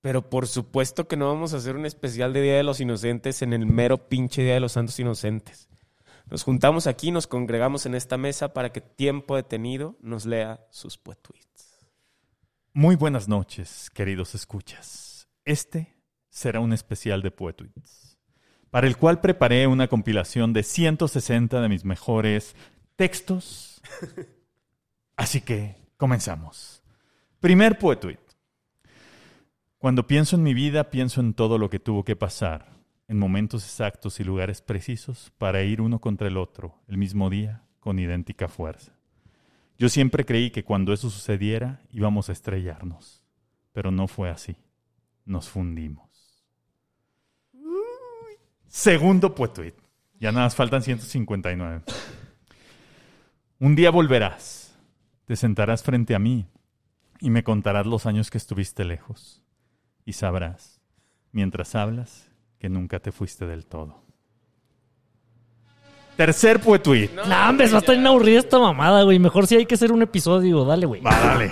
Pero por supuesto que no vamos a hacer un especial de Día de los Inocentes en el mero pinche Día de los Santos Inocentes. Nos juntamos aquí, nos congregamos en esta mesa para que Tiempo Detenido nos lea sus poetweets. Muy buenas noches, queridos escuchas. Este será un especial de Poetweets, para el cual preparé una compilación de 160 de mis mejores textos. Así que comenzamos. Primer Poetweet. Cuando pienso en mi vida, pienso en todo lo que tuvo que pasar, en momentos exactos y lugares precisos, para ir uno contra el otro, el mismo día, con idéntica fuerza. Yo siempre creí que cuando eso sucediera íbamos a estrellarnos, pero no fue así. Nos fundimos. Segundo Poetweet. Ya nada más faltan 159. Un día volverás, te sentarás frente a mí y me contarás los años que estuviste lejos. Y sabrás, mientras hablas, que nunca te fuiste del todo. Tercer Poetweet. No, hombre, va a estar aburrida esta mamada, güey. Mejor si hay que hacer un episodio. Dale, güey. Va, dale.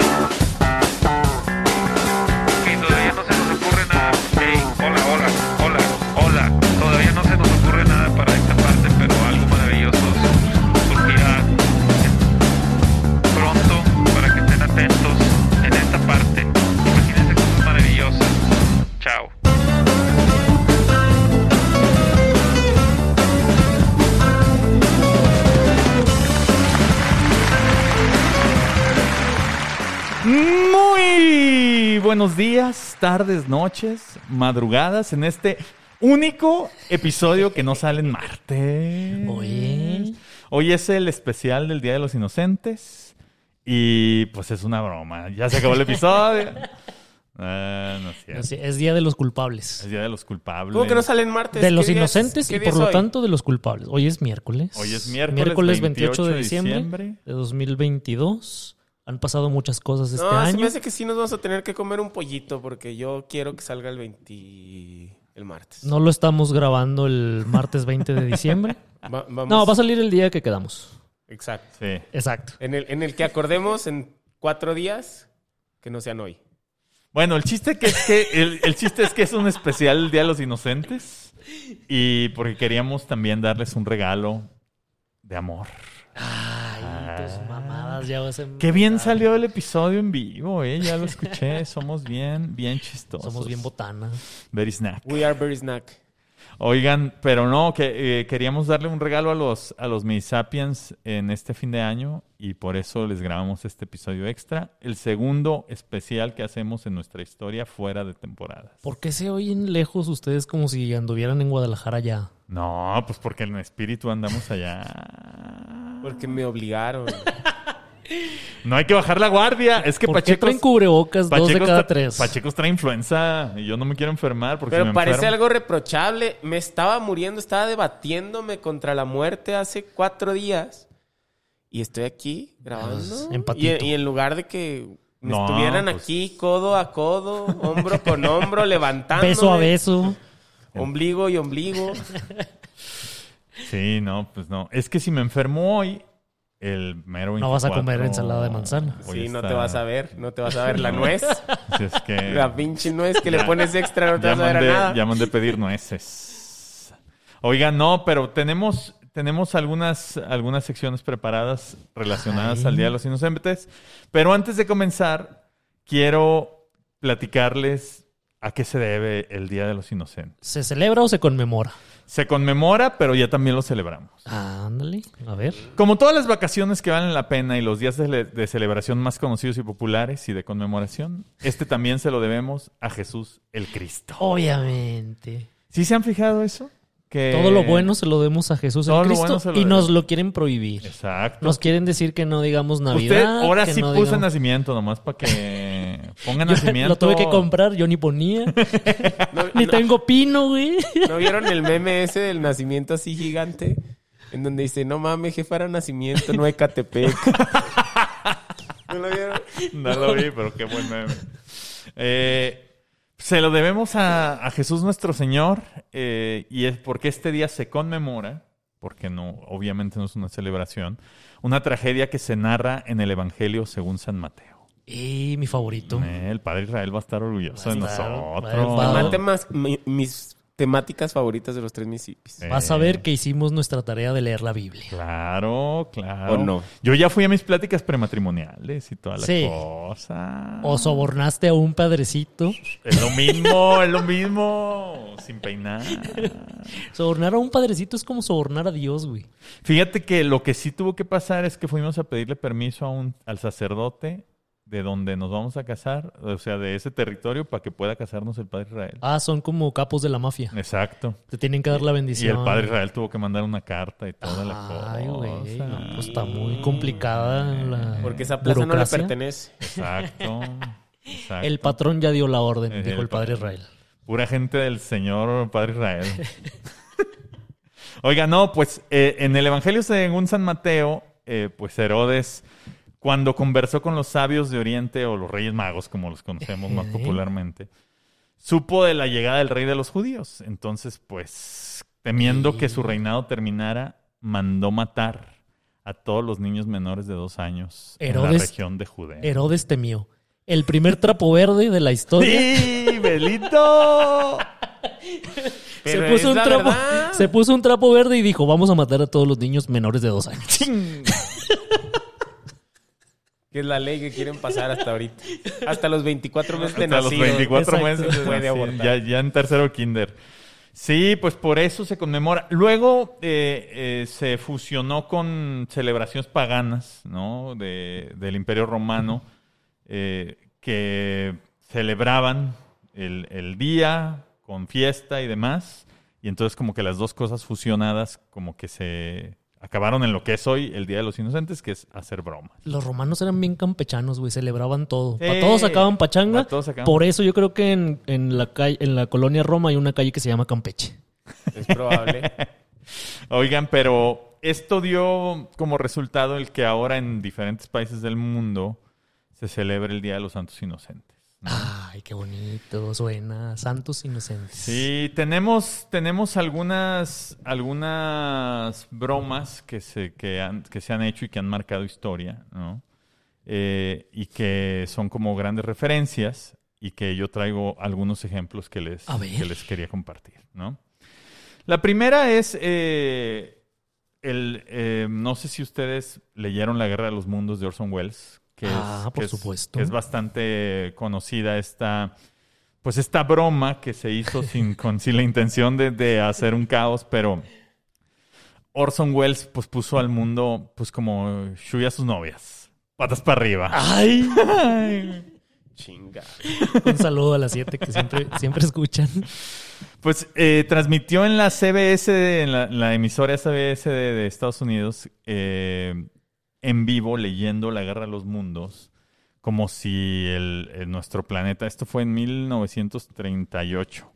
Buenos días, tardes, noches, madrugadas en este único episodio que no sale en martes. Oye. Hoy es el especial del Día de los Inocentes y pues es una broma. Ya se acabó el episodio. Ah, no es cierto. No sé, es Día de los Culpables. Es Día de los culpables. ¿Cómo que no salen martes? De ¿Qué los inocentes y por lo hoy? tanto de los culpables. Hoy es miércoles. Hoy es miércoles 28 de diciembre, diciembre. de 2022. Han pasado muchas cosas este no, se año. me hace que sí nos vamos a tener que comer un pollito porque yo quiero que salga el 20... el martes. No lo estamos grabando el martes 20 de diciembre. Va- vamos- No, va a salir el día que quedamos. Exacto. Sí. Exacto. En el, en el que acordemos en cuatro días que no sean hoy. Bueno, el chiste que es que el, el chiste es que es un especial del Día de los Inocentes y porque queríamos también darles un regalo de amor. Ay, tus mamadas ya vas a Qué bien salió el episodio en vivo, eh, ya lo escuché. Somos bien, bien chistosos. Somos bien botanas. Very snack. We are very snack. Oigan, pero no, que eh, queríamos darle un regalo a los a los Sapiens en este fin de año y por eso les grabamos este episodio extra, el segundo especial que hacemos en nuestra historia fuera de temporadas. ¿Por qué se oyen lejos ustedes como si anduvieran en Guadalajara ya? No, pues porque en espíritu andamos allá. Porque me obligaron. No hay que bajar la guardia. Es que ¿Por qué Pacheco. traen cubrebocas dos de cada tres? Pachecos trae influenza y yo no me quiero enfermar porque si Pero me parece enfermo- algo reprochable. Me estaba muriendo, estaba debatiéndome contra la muerte hace cuatro días. Y estoy aquí grabando. Pues, y, empatito. y en lugar de que me No, estuvieran pues- aquí codo a codo, hombro con hombro, levantando. Beso a beso. Ombligo y ombligo. Sí, no, pues no. Es que si me enfermo hoy, el mero No vas a 24 comer ensalada de manzana. Sí, no está- te vas a ver. No te vas a ver la nuez. Así es que. La pinche nuez que le pones extra, no te vas a ver a nada. ya mandé pedir nueces. Oigan, no, pero tenemos, tenemos algunas, algunas secciones preparadas relacionadas Ay. al Día de los Inocentes. Pero antes de comenzar, quiero platicarles a qué se debe el Día de los Inocentes. ¿Se celebra o se conmemora? Se conmemora, pero ya también lo celebramos. Ándale, a ver. Como todas las vacaciones que valen la pena y los días de, le- de celebración más conocidos y populares y de conmemoración, este también se lo debemos a Jesús el Cristo. Obviamente. ¿Sí se han fijado eso? Que... Todo lo bueno se lo demos a Jesús lo Cristo bueno y nos debemos. lo quieren prohibir. Exacto. Nos quieren decir que no digamos Usted Navidad. ahora que sí no puso digamos- nacimiento, nomás para que ponga Yo nacimiento. Lo tuve que comprar, yo ni ponía. No, ni no- tengo pino, güey. ¿No vieron el meme ese del nacimiento así gigante? En donde dice, no mames, jefa era nacimiento, no Ecatepec. ¿No lo vieron? No lo vi, pero qué buen meme. Eh, se lo debemos a, a Jesús nuestro Señor eh, y es porque este día se conmemora, porque no, obviamente no es una celebración, una tragedia que se narra en el Evangelio según San Mateo. Y mi favorito. Eh, el padre Israel va a estar orgulloso de Va a estar- nosotros. va a- Mate más- mi- mis temáticas favoritas de los tres Mississippis. Eh, Vas a ver que hicimos nuestra tarea de leer la Biblia. Claro, claro. ¿O no? Yo ya fui a mis pláticas prematrimoniales y toda la Sí. cosa. O sobornaste a un padrecito. Es lo mismo, es lo mismo. Sin peinar. Sobornar a un padrecito es como sobornar a Dios, güey. Fíjate que lo que sí tuvo que pasar es que fuimos a pedirle permiso a un, al sacerdote de donde nos vamos a casar, o sea, de ese territorio, para que pueda casarnos el padre Israel. Ah, son como capos de la mafia. Exacto. Te tienen que dar la Y bendición. el padre Israel tuvo que mandar una carta y toda la cosa. Ay, güey. no, pues está muy complicada la Porque esa plaza no le burocracia. pertenece. Exacto. exacto. El patrón ya dio la orden, El dijo el padre. Israel. Pura gente del Señor Padre Israel. Oiga, no, pues eh, en el Evangelio según San Mateo, eh, pues Herodes, cuando conversó con los sabios de Oriente o los reyes magos, como los conocemos más popularmente, supo de la llegada del rey de los judíos. Entonces, pues, temiendo que su reinado terminara, mandó matar a todos los niños menores de dos años en la región de Judea. Herodes temió. El primer trapo verde de la historia. ¡Sí, Belito! Se puso, un trapo, se puso un trapo verde y dijo, vamos a matar a todos los niños menores de dos años. Que es la ley que quieren pasar hasta ahorita. Hasta los 24 meses de Hasta los nacido. 24 Exacto. meses de Puede nacido, abortar. ya, ya en tercero kinder. Sí, pues por eso se conmemora. Luego eh, eh, se fusionó con celebraciones paganas, ¿no? De- del Imperio Romano, eh, que celebraban el, el día con fiesta y demás. Y entonces como que las dos cosas fusionadas como que se acabaron en lo que es hoy el Día de los Inocentes, que es hacer bromas. Los romanos eran bien campechanos, güey, celebraban todo. Para Sí. todos sacaban pachanga. Pa' todos sacaban. Por eso yo creo que en, en la calle, en la colonia Roma hay una calle que se llama Campeche. Es probable. Oigan, pero esto dio como resultado el que ahora en diferentes países del mundo se celebre el Día de los Santos Inocentes. ¿No? Ay, qué bonito suena. Santos inocentes. Sí, tenemos, tenemos algunas, algunas bromas que se, que, han- que se han hecho y que han marcado historia, ¿no? Eh, y que son como grandes referencias y que yo traigo algunos ejemplos que les, que les quería compartir, ¿no? La primera es, eh, el, eh, no sé si ustedes leyeron La Guerra de los Mundos de Orson Welles, que, Ah, es, por que es- supuesto. que es bastante conocida esta, pues esta broma que se hizo sin, con, sin la intención de, de hacer un caos, pero Orson Welles pues puso al mundo pues como Shui a sus novias, patas para arriba. Ay, Chinga. un saludo a las siete que siempre, siempre escuchan. Pues eh, transmitió en la CBS, en la, en la emisora CBS de, de Estados Unidos, eh, en vivo leyendo La Guerra de los Mundos, como si el, el- nuestro planeta, esto fue en 1938.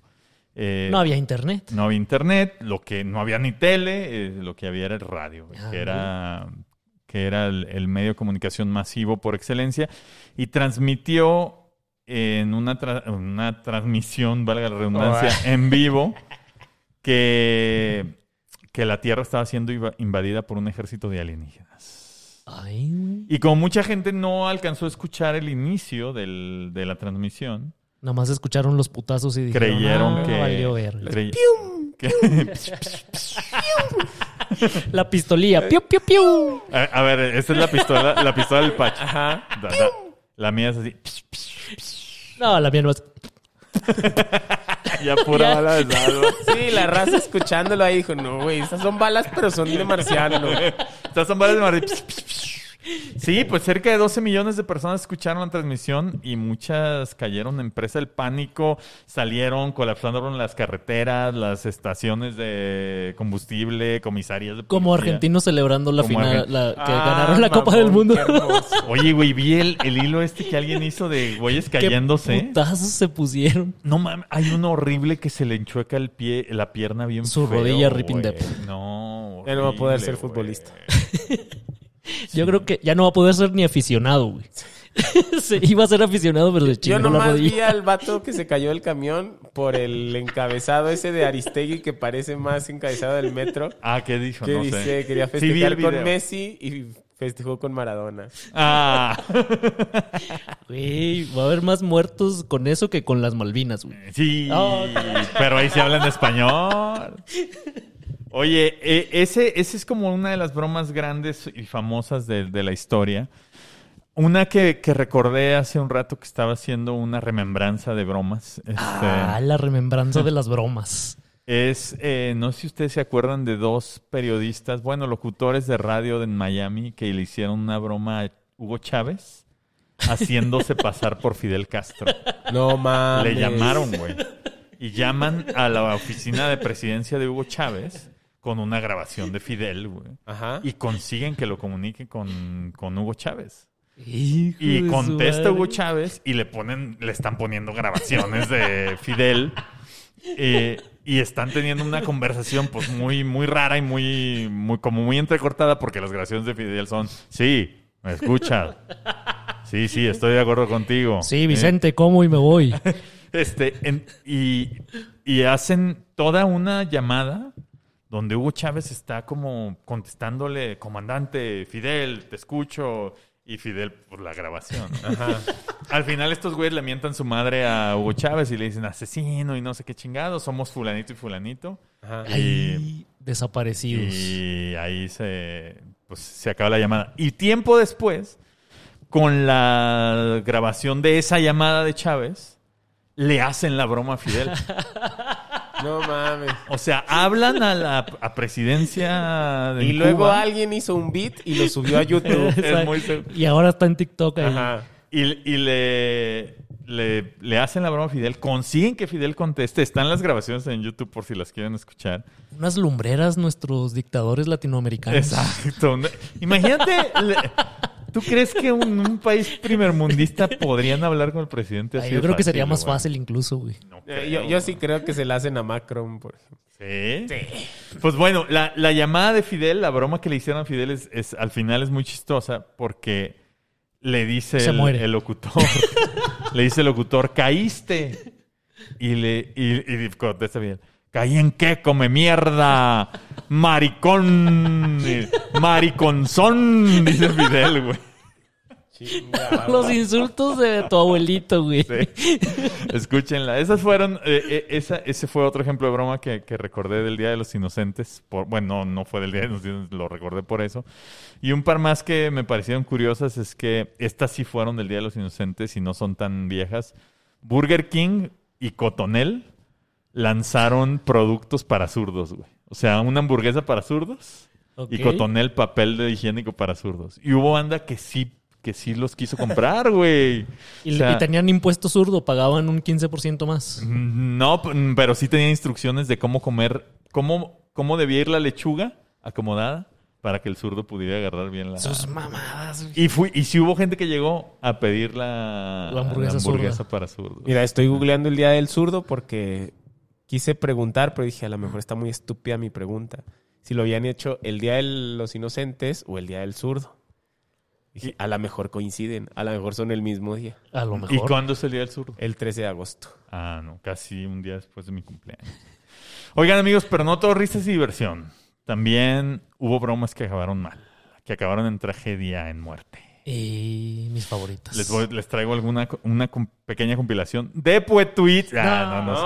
Eh, No había internet. no había internet, lo que no había ni tele, eh, lo que había era el radio, Ah, que era, que era el, el medio de comunicación masivo por excelencia, y transmitió en una, tra- una transmisión, valga la redundancia, en vivo, que, que la Tierra estaba siendo invadida por un ejército de alienígenas. Ay, güey. Y como mucha gente no alcanzó a escuchar el inicio del- de la transmisión, Nada más escucharon los putazos y dijeron, creyeron "Ah, que... valió verga". crey- que- La pistolía. Piu, piu, piu. A, a ver, esta es la pistola, la pistola del Pacho. Ajá. Da- da- La mía es así. No, la mía no es. Ya pura bala de salvo. Sí, la raza escuchándolo ahí dijo, no, güey, estas son balas, pero son de marciano. Estas son balas de Madrid. Sí, pues cerca de 12 millones de personas escucharon la transmisión y muchas cayeron en presa del pánico, salieron, colapsaron las carreteras, las estaciones de combustible, comisarias de Como argentinos celebrando la Como final, argen- la, que Ah, ganaron la Copa del Mundo. qué. Oye, güey, vi el, el hilo este que alguien hizo de güeyes Qué cayéndose. putazos se pusieron. No mames, hay uno horrible que se le enchueca el pie, la pierna bien Su feo, rodilla ripping. No. Ya no va a poder horrible, ser futbolista. Yo creo que ya no va a poder ser ni aficionado, güey. Se iba a ser aficionado, pero se Yo chingó la nomás vi rodilla. al vato que se cayó del camión por el encabezado ese de Aristegui que parece más encabezado del metro. Ah, ¿qué dijo? Que no dice, sé. quería vi festejar con. Messi y Festejó con Maradona. Ah, Güey, va a haber más muertos con eso que con las Malvinas, güey. sí, Oh. pero ahí se habla en español. Oye, eh, ese, ese es como una de las bromas grandes y famosas de, de la historia. Una que, que recordé hace un rato que estaba haciendo una remembranza de bromas. Este, Ah, la remembranza de las bromas. Es, eh, no sé si ustedes se acuerdan de dos periodistas, bueno, locutores de radio en Miami que le hicieron una broma a Hugo Chávez haciéndose pasar por Fidel Castro. No mames. Le llamaron, güey. Y llaman a la oficina de presidencia de Hugo Chávez con una grabación de Fidel, güey. Ajá. Y consiguen que lo comunique con, con Hugo Chávez. Hijo Y contesta. Hugo Chávez y le ponen, le están poniendo grabaciones de Fidel. eh, y están teniendo una conversación pues muy, muy rara y muy, muy, como muy entrecortada porque las grabaciones de Fidel son, sí, me escuchas. Sí, sí, estoy de acuerdo contigo. Sí, Vicente, como y me voy. Este, en- y, y hacen toda una llamada donde Hugo Chávez está como contestándole, comandante, Fidel, te escucho. Y Fidel, por la grabación. Ajá. Al final estos güeyes le mientan su madre a Hugo Chávez y le dicen asesino y no sé qué chingado, somos fulanito y fulanito. Ajá. Ay, desaparecidos. Y ahí se, pues, se acaba la llamada. Y tiempo después, con la grabación de esa llamada de Chávez, le hacen la broma a Fidel. No mames. O sea, hablan a la a presidencia de Y luego Cuba. alguien hizo un beat y lo subió a YouTube. Es muy se- Y ahora está en TikTok ahí. Ajá. Y, y le, le, le hacen la broma a Fidel. Consiguen que Fidel conteste. Están las grabaciones en YouTube por si las quieren escuchar. Unas lumbreras nuestros dictadores latinoamericanos. Exacto. Imagínate, le- ¿tú crees que un, un país primermundista podrían hablar con el presidente Ay, así? yo de creo que sería más güey? fácil incluso, güey. No Eh, creo, Yo, yo sí creo que se la hacen a Macron, por ejemplo. ¿Sí? Pues bueno, la, la llamada de Fidel, la broma que le hicieron a Fidel es, es- al final es muy chistosa porque le dice Se el, muere. el locutor, le dice el locutor, caíste. Y le y, y contesta Fidel, ¿caí en qué? Come mierda, maricón, mariconzón, dice Fidel, güey. Los insultos de tu abuelito, güey. Sí. Escúchenla. Esas fueron, eh, eh, esa, ese fue otro ejemplo de broma que, que recordé del Día de los Inocentes. Por, bueno, no, no fue del Día de los Inocentes, lo recordé por eso. Y un par más que me parecieron curiosas es que estas sí fueron del Día de los Inocentes y no son tan viejas. Burger King y Cotonel lanzaron productos para zurdos, güey. O sea, una hamburguesa para zurdos y Cotonel papel de higiénico para zurdos. Y hubo banda que sí, que sí los quiso comprar, güey. Y, O sea, y tenían impuesto zurdo, pagaban un 15% más. no, p- pero sí tenía instrucciones de cómo comer, cómo, cómo debía ir la lechuga acomodada para que el zurdo pudiera agarrar bien la... Sus mamadas, güey. Y, fui, y sí hubo gente que llegó a pedir la, La hamburguesa zurda. para zurdos. Mira, estoy googleando el Día del Zurdo porque quise preguntar, pero dije, a lo mejor está muy estúpida mi pregunta. Si lo habían hecho el Día de los Inocentes o el Día del Zurdo. Dije, a lo mejor coinciden, a lo mejor son el mismo día, A lo ¿Y mejor. cuándo es el día del zurdo? el 13 de agosto. Ah, no, casi un día después de mi cumpleaños. Oigan, amigos, pero no todo risas y diversión. También hubo bromas que acabaron mal, que acabaron en tragedia, en muerte. Y mis favoritas. Les, voy- les traigo alguna una com- pequeña compilación de Puetuit. Ah, no, no, es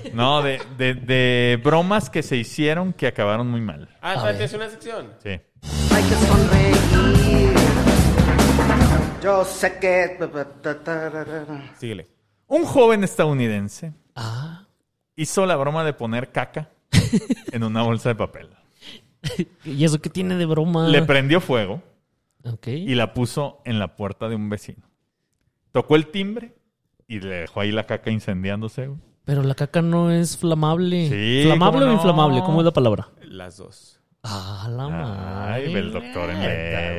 cierto. No, de, de, de bromas que se hicieron que acabaron muy mal. Ah, es una sección. Sí. Hay que sonreír. Yo sé que. Síguele. Un joven estadounidense Ah. hizo la broma de poner caca en una bolsa de papel. ¿Y eso qué tiene de broma? Le prendió fuego Ok. y la puso en la puerta de un vecino. Tocó el timbre y le dejó ahí la caca incendiándose. güey. Pero la caca no es flamable. Sí, ¿Flamable ¿cómo o no? inflamable? ¿Cómo es la palabra? Las dos. Ah, la madre. Ay, el doctor en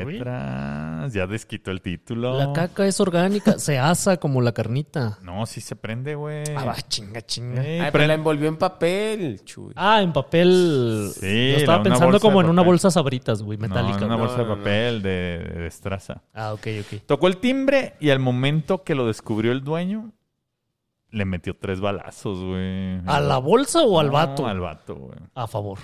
letras. Ya desquitó el título. La caca es orgánica, se asa como la carnita. No, sí se prende, güey. Ah, va, chinga, chinga. Ay, pero la envolvió en papel, chuy. Ah, en papel. Sí, Yo estaba la- pensando como en una bolsa sabritas, güey, No, metálica. en una bolsa de No, no, no. papel de, de destraza. Ah, ok, ok. Tocó el timbre y al momento que lo descubrió el dueño, le metió tres balazos, güey. ¿A la bolsa o al No, vato? Al vato, güey. A favor,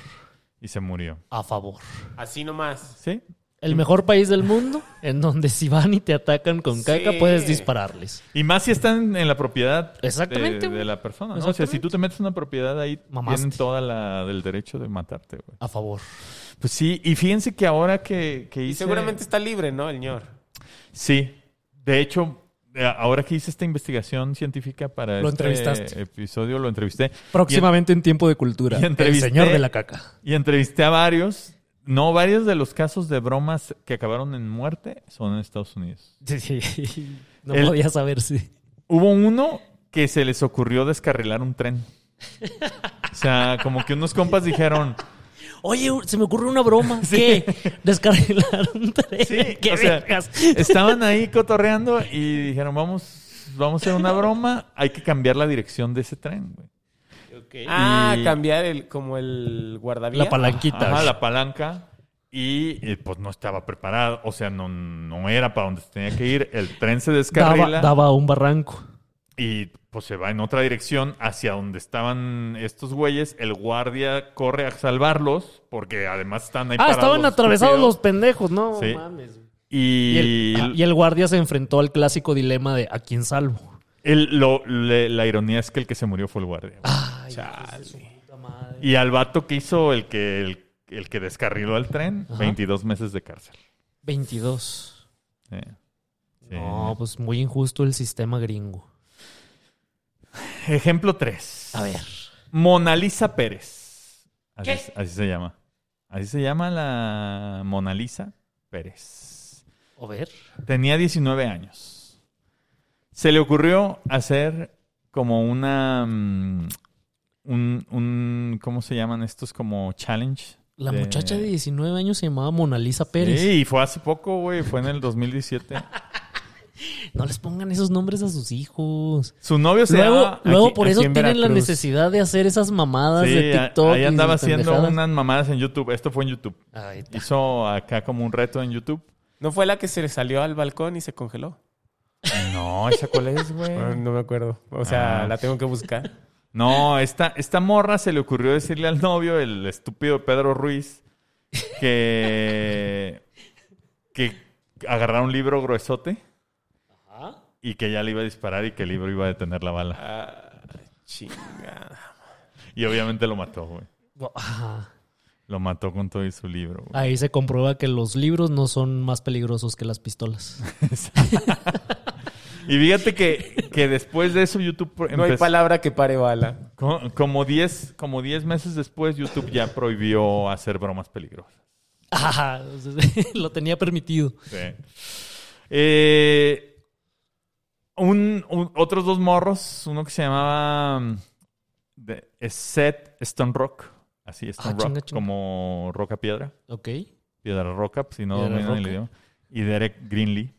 Y se murió. a favor. Así nomás. ¿Sí? El mejor país del mundo, en donde si van y te atacan con caca, Sí. puedes dispararles. Y más si están en la propiedad Exactamente, de, güey. de la persona, ¿no? O sea, Exactamente. si tú te metes en una propiedad ahí, Mamaste. tienen toda la del derecho de matarte, güey. A favor. Pues sí, y fíjense que ahora que, que Y hice... seguramente está libre, ¿no? El ñor. Sí. De hecho, ahora que hice esta investigación científica para Lo este entrevistaste. episodio, lo entrevisté. Próximamente en tiempo de cultura. El señor de la caca. Y entrevisté a varios. No, varios de los casos de bromas que acabaron en muerte son en Estados Unidos. No El- podía saber si. Hubo uno que se les ocurrió descarrilar un tren. O sea, como que unos compas dijeron, Oye, se me ocurre una broma. ¿Qué? Descarrilar un tren. Sí, ¿Qué o sea, estaban ahí cotorreando y dijeron, vamos, vamos a hacer una broma, hay que cambiar la dirección de ese tren, güey. Ah, Y- cambiar el, como el guardavías. La palanquita. Ajá, la palanca. Y eh, pues no estaba preparado, o sea, no, no era para donde se tenía que ir. El tren se daba, descarrila daba a un barranco. y pues se va en otra dirección hacia donde estaban estos güeyes. El guardia corre a salvarlos porque además están ahí Ah, parados estaban atravesados los pendejos, no Sí. mames. Y, Y el, ah, y el guardia se enfrentó al clásico dilema de ¿a quién salvo? el- lo- le- la ironía es que el que se murió fue el guardia. Ay, Chale. madre. Y al vato que hizo el que, el, el que descarriló el tren, Ajá. 22 meses de cárcel. 22. Sí. Sí. No, pues muy injusto el sistema gringo. Ejemplo 3. A ver. Mona Lisa Pérez. Así, ¿Qué? es- así se llama. Así se llama la Mona Lisa Pérez. A ver. Tenía 19 años. Se le ocurrió hacer como una... mm, un, un- ¿Cómo se llaman estos? Como challenge. La de- muchacha de 19 años se llamaba Mona Lisa Pérez. Sí, y fue hace poco, güey. Fue en el 2017. No les pongan esos nombres a sus hijos. Su novio se Luego, llama... luego aquí- por eso en tienen la necesidad de hacer esas mamadas Sí, de TikTok. ahí y andaba haciendo pendejadas. unas mamadas en YouTube. Esto fue en YouTube. Ahí está. Hizo acá como un reto en YouTube. ¿No fue la que se le salió al balcón y se congeló? No, ¿esa cuál es, güey? No me acuerdo. O sea, Ah. la tengo que buscar. No, esta, esta morra se le ocurrió decirle al novio, el estúpido Pedro Ruiz, que, que agarrara un libro gruesote y que ya le iba a disparar y que el libro iba a detener la bala. Ah, chingada. Y obviamente lo mató, güey. Lo mató con todo y su libro, güey. Ahí se comprueba que los libros no son más peligrosos que las pistolas. Y fíjate que, que después de eso YouTube No hay palabra que pare bala. co- como 10 como 10 meses después YouTube ya prohibió hacer bromas peligrosas. Ajá. Lo tenía permitido. Sí. Eh, un, un- otros dos morros, uno que se llamaba mm, Seth Stone Rock, así Stone Ah, Rock, chinga, chinga. como roca piedra, Ok. piedra roca, pues, si no dominan el idioma, y Derek Greenlee.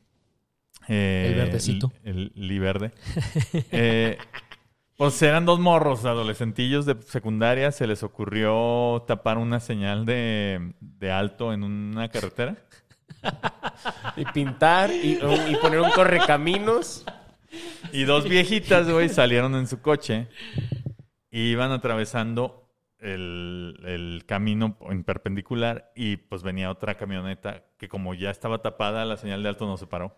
eh, El verdecito. El, el Lee verde. Eh, pues eran dos morros adolescentillos de secundaria, se les ocurrió tapar una señal de, de alto en una carretera. Y pintar y, y poner un correcaminos. Y dos viejitas, güey, salieron en su coche y iban atravesando el, el camino en perpendicular y pues venía otra camioneta que como ya estaba tapada, la señal de alto no se paró.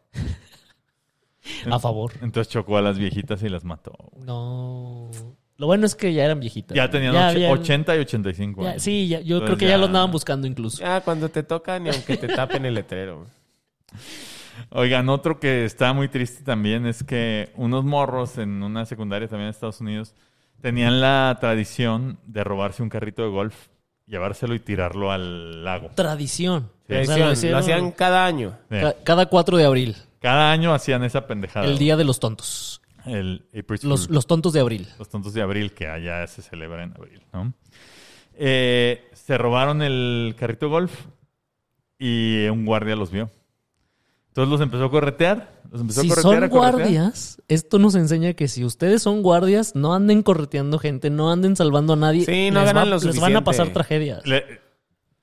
A favor. Entonces chocó a las viejitas y las mató. No. Lo bueno es que ya eran viejitas. Ya tenían Ya habían- 80 y 85 ya- años. sí, ya- yo Entonces creo que ya... ya- lo andaban buscando incluso. Ya, cuando te toca, ni aunque te tapen el letrero. Oigan, otro que está muy triste también es que unos morros en una secundaria también en Estados Unidos tenían la tradición de robarse un carrito de golf, llevárselo y tirarlo al lago. Tradición. Sí. O sea, Lo, hacían cada año. Sí. ca- cada 4 de abril. Cada año hacían esa pendejada. El día de los tontos. El April Los, Fool. los tontos de abril. Los tontos de abril, que allá se celebra en abril, ¿no? Eh, se robaron el carrito de golf y un guardia los vio. Entonces los empezó a corretear. Los empezó Si a corretear, son a corretear. guardias, esto nos enseña que si ustedes son guardias, no anden correteando gente, no anden salvando a nadie. Sí, no les, ganan va- les van a pasar tragedias. Le-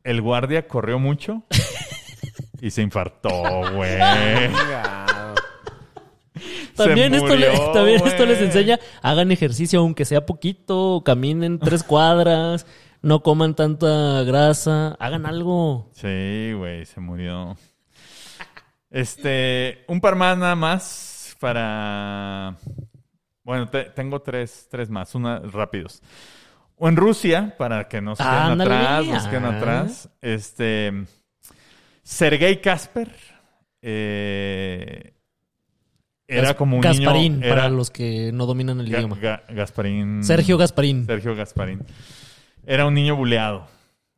el guardia corrió mucho y se infartó, güey. También, Se esto, le- murió, también esto les enseña, hagan ejercicio, aunque sea poquito, caminen tres cuadras, no coman tanta grasa, hagan algo. Sí, güey, se murió. Este, un par más nada más para... Bueno, te- tengo tres, tres más, una rápidos. O en Rusia, para que no se queden atrás, no se queden ah. atrás. Este, Sergei Kasper eh, era Gas- como un Gasparín, niño... para Era los que no dominan el Ga- idioma. Ga- Gasparín. Sergio Gasparín. Sergio Gasparín. Era un niño buleado.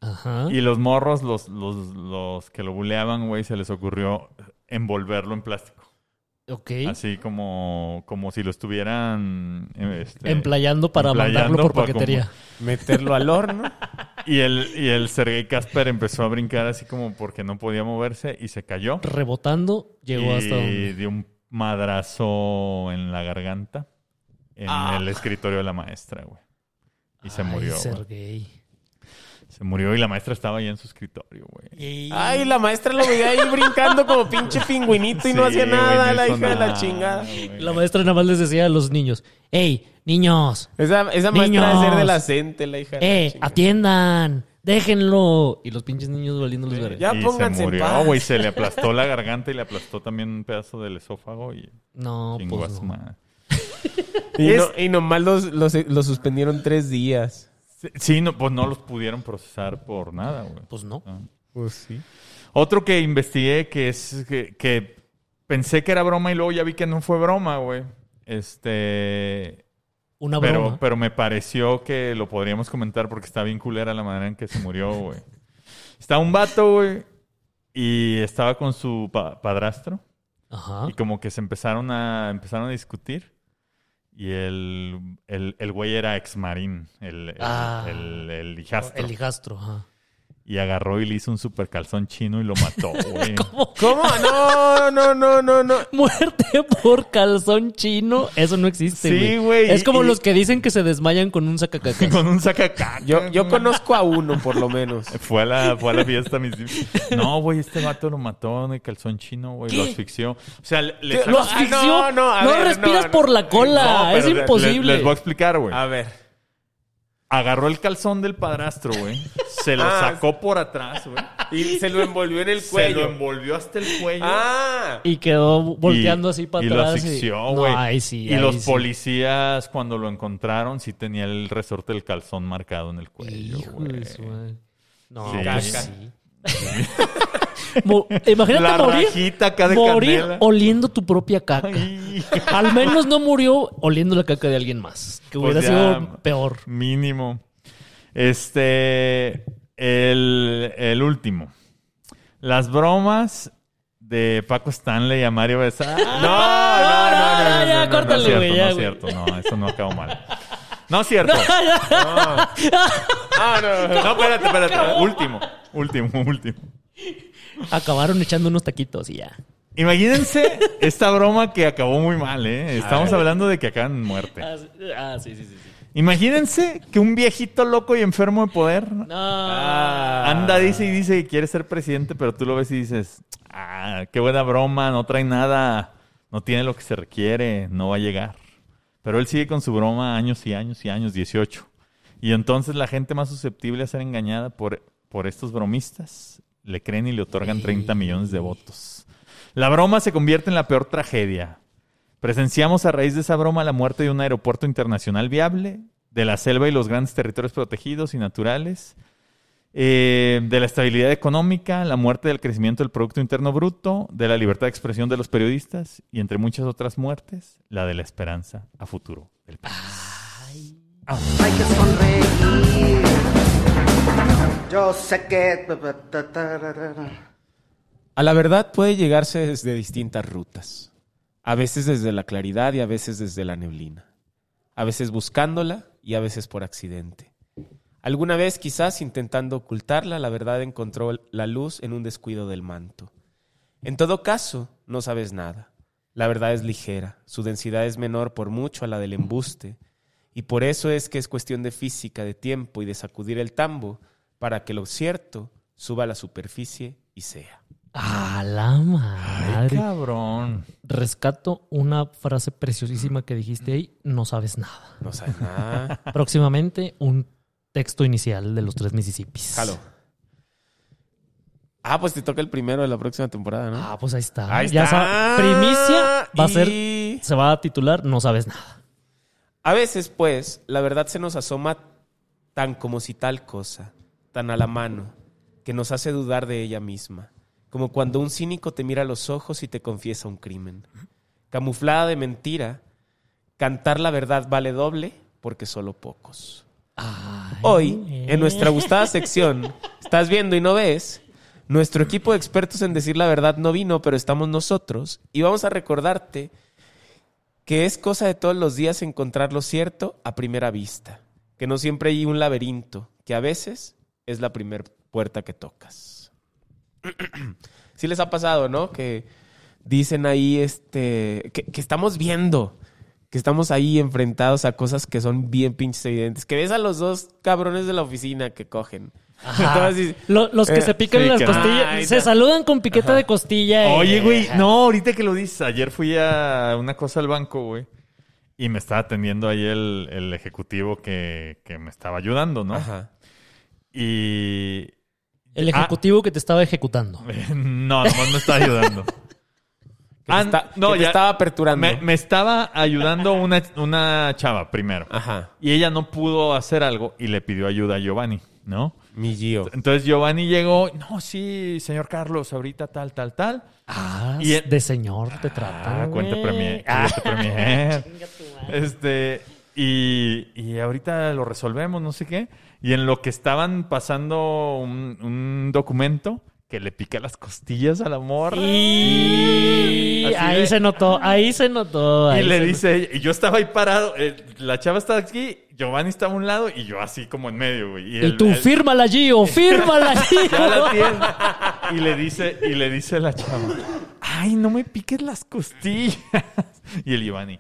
Ajá. Y los morros, los, los, los que lo buleaban, güey, se les ocurrió envolverlo en plástico. Ok. Así como, como si lo estuvieran... este, Emplayando para emplayando mandarlo por paquetería. Meterlo al horno. Y el, y el Sergei Kasper empezó a brincar así como porque no podía moverse y se cayó. Rebotando, llegó y hasta donde. dio un madrazo en la garganta en Ah. el escritorio de la maestra, güey. Y se Ay, murió. güey. Se murió y la maestra estaba ahí en su escritorio, güey. Ay, la maestra lo veía ahí brincando como pinche pingüinito y no hacía güey, nada, no la hija de la chingada. güey. La maestra nada más les decía a los niños: ¡Ey, niños! Esa, esa maestra Niños. debe ser de la CENTE, la hija de la ¡Eh, atiendan! ¡Déjenlo! Y los pinches niños valiéndoles ver. Ya y pónganse se en murió, paz. güey. Se le aplastó la garganta y le aplastó también un pedazo del esófago y No, pues no. no- y nomás los, los, los suspendieron tres días. Sí, Sí, no, pues no los pudieron procesar por nada, güey. Pues no. Ah. Pues sí. Otro que investigué que es que, que pensé que era broma y luego ya vi que no fue broma, güey. Este, Una pero, broma. pero me pareció que lo podríamos comentar porque está bien culera la manera en que se murió, güey. Está un vato, güey, y estaba con su pa- padrastro Ajá. y como que se empezaron a empezaron a discutir y el, el, el güey era ex marín, el, el, Ah. el- el hijastro. El hijastro, ajá. Y agarró y le hizo un super calzón chino y lo mató, güey. ¿Cómo? No, no, no, no, no. Muerte por calzón chino, eso no existe, Sí, güey, Es como y- los que dicen que se desmayan con un sacacacas. Con un sacacaca. Yo, yo conozco a uno, por lo menos. Fue a la, fue a la fiesta, mis No, güey, este vato lo mató en el calzón chino, güey. Lo asfixió. O sea, le, le Lo Ah, asfixió. no, No, no, a ver, respiras no, no. por la cola. No, es imposible. le- les voy a explicar, güey. A ver. Agarró el calzón del padrastro, güey. Se lo Ah. sacó por atrás, güey. Y se lo envolvió en el Se lo cuello. envolvió hasta el cuello. Ah. Y quedó volteando Y- así para y atrás. lo asfixió, No, güey. ay, sí, y ahí los sí. policías, cuando lo encontraron, sí tenía el resorte del calzón marcado en el cuello, Hijo güey. de su madre. No, Sí. pues Caca. sí. Imagínate La morir, rajita acá de morir canela. oliendo tu propia caca. Ay. Al menos no murió oliendo la caca de alguien más. Que Pues hubiera sido peor. Mínimo. Este. El, el último. Las bromas de Paco Stanley a Mario Becerra. No, no, no, no, no, ya, no, no, córtale, no es cierto, güey, ya, no es güey. cierto. No, eso no acabó mal. No es cierto. Ah, no, no. No, espérate, espérate. Último, último, último. Acabaron echando unos taquitos y ya. Imagínense esta broma que acabó muy mal, ¿eh? Estamos hablando de que acaban muerte. Ah, sí, ah, sí, sí, sí. sí. Imagínense que un viejito loco y enfermo de poder No. Ah. anda, dice y dice que quiere ser presidente, pero tú lo ves y dices, ah, qué buena broma, no trae nada, no tiene lo que se requiere, no va a llegar. Pero él sigue con su broma años y años y años, 18. Y entonces la gente más susceptible a ser engañada por, por estos bromistas le creen y le otorgan 30 millones de votos. La broma se convierte en la peor tragedia. Presenciamos a raíz de esa broma la muerte de un aeropuerto internacional viable, de la selva y los grandes territorios protegidos y naturales, eh, de la estabilidad económica, la muerte del crecimiento del Producto Interno Bruto, de la libertad de expresión de los periodistas y entre muchas otras muertes, la de la esperanza a futuro del país. Hay que sonreír. Yo sé que. A la verdad puede llegarse desde distintas rutas. A veces desde la claridad y a veces desde la neblina. A veces buscándola y a veces por accidente. Alguna vez quizás intentando ocultarla, la verdad encontró la luz en un descuido del manto. En todo caso, no sabes nada. La verdad es ligera, su densidad es menor por mucho a la del embuste, y por eso es que es cuestión de física, de tiempo y de sacudir el tambo para que lo cierto suba a la superficie y sea. A la Ay, madre. cabrón. Rescato una frase preciosísima que dijiste ahí. No sabes nada. No sabes nada. Próximamente, un texto inicial de los tres Mississippis. Jalo. Ah, pues te toca el primero de la próxima temporada, ¿no? Ah, pues ahí está. Ahí Ya está. primicia va a ser, Y- se va a titular No sabes nada. A veces, pues, la verdad se nos asoma tan como si tal cosa, tan a la mano, que nos hace dudar de ella misma. Como cuando un cínico te mira a los ojos y te confiesa un crimen. Camuflada de mentira, cantar la verdad vale doble porque solo pocos. Hoy, en nuestra gustada sección, estás viendo y no ves, nuestro equipo de expertos en decir la verdad no vino, pero estamos nosotros, y vamos a recordarte que es cosa de todos los días encontrar lo cierto a primera vista, que no siempre hay un laberinto, que a veces es la primera puerta que tocas. sí les ha pasado, ¿no? Que dicen ahí, este, que, que estamos viendo, que estamos ahí enfrentados a cosas que son bien pinches evidentes, que ves a los dos cabrones de la oficina que cogen. Entonces, dices, Lo- los que Eh, se pican sí, las costillas, Ay, se no. saludan con piqueta de costilla. eh. Oye, güey, no, ahorita que lo dices, ayer fui a una cosa al banco, güey. Y me estaba atendiendo ahí el, el ejecutivo que, que me estaba ayudando, ¿no? Ajá. Y... El ejecutivo que te estaba ejecutando. No, nomás me estaba ayudando. Que Ah, está- no, que ya- estaba aperturando. Me, me estaba ayudando una, una chava primero. Ajá. Y ella no pudo hacer algo y le pidió ayuda a Giovanni, ¿no? Mi Gio. Entonces Giovanni llegó, no, sí, señor Carlos, ahorita tal, tal, tal. Ah, Y el- de señor te trata. Ah, cuenta premier. Ah, premier. Este, y, y ahorita lo resolvemos, no sé qué. Y en lo que estaban pasando un, un documento que le pica las costillas a la morra. Y Así ahí de- se notó, ahí se notó. Y le dice y yo estaba ahí parado, eh, la chava estaba aquí, Giovanni estaba a un lado y yo así como en medio, güey. Y el- tú, el- fírmala, Gio, fírmala, Gio. ya la tiene. Y le dice, y le dice la chava, ay, no me piques las costillas. Y el Giovanni,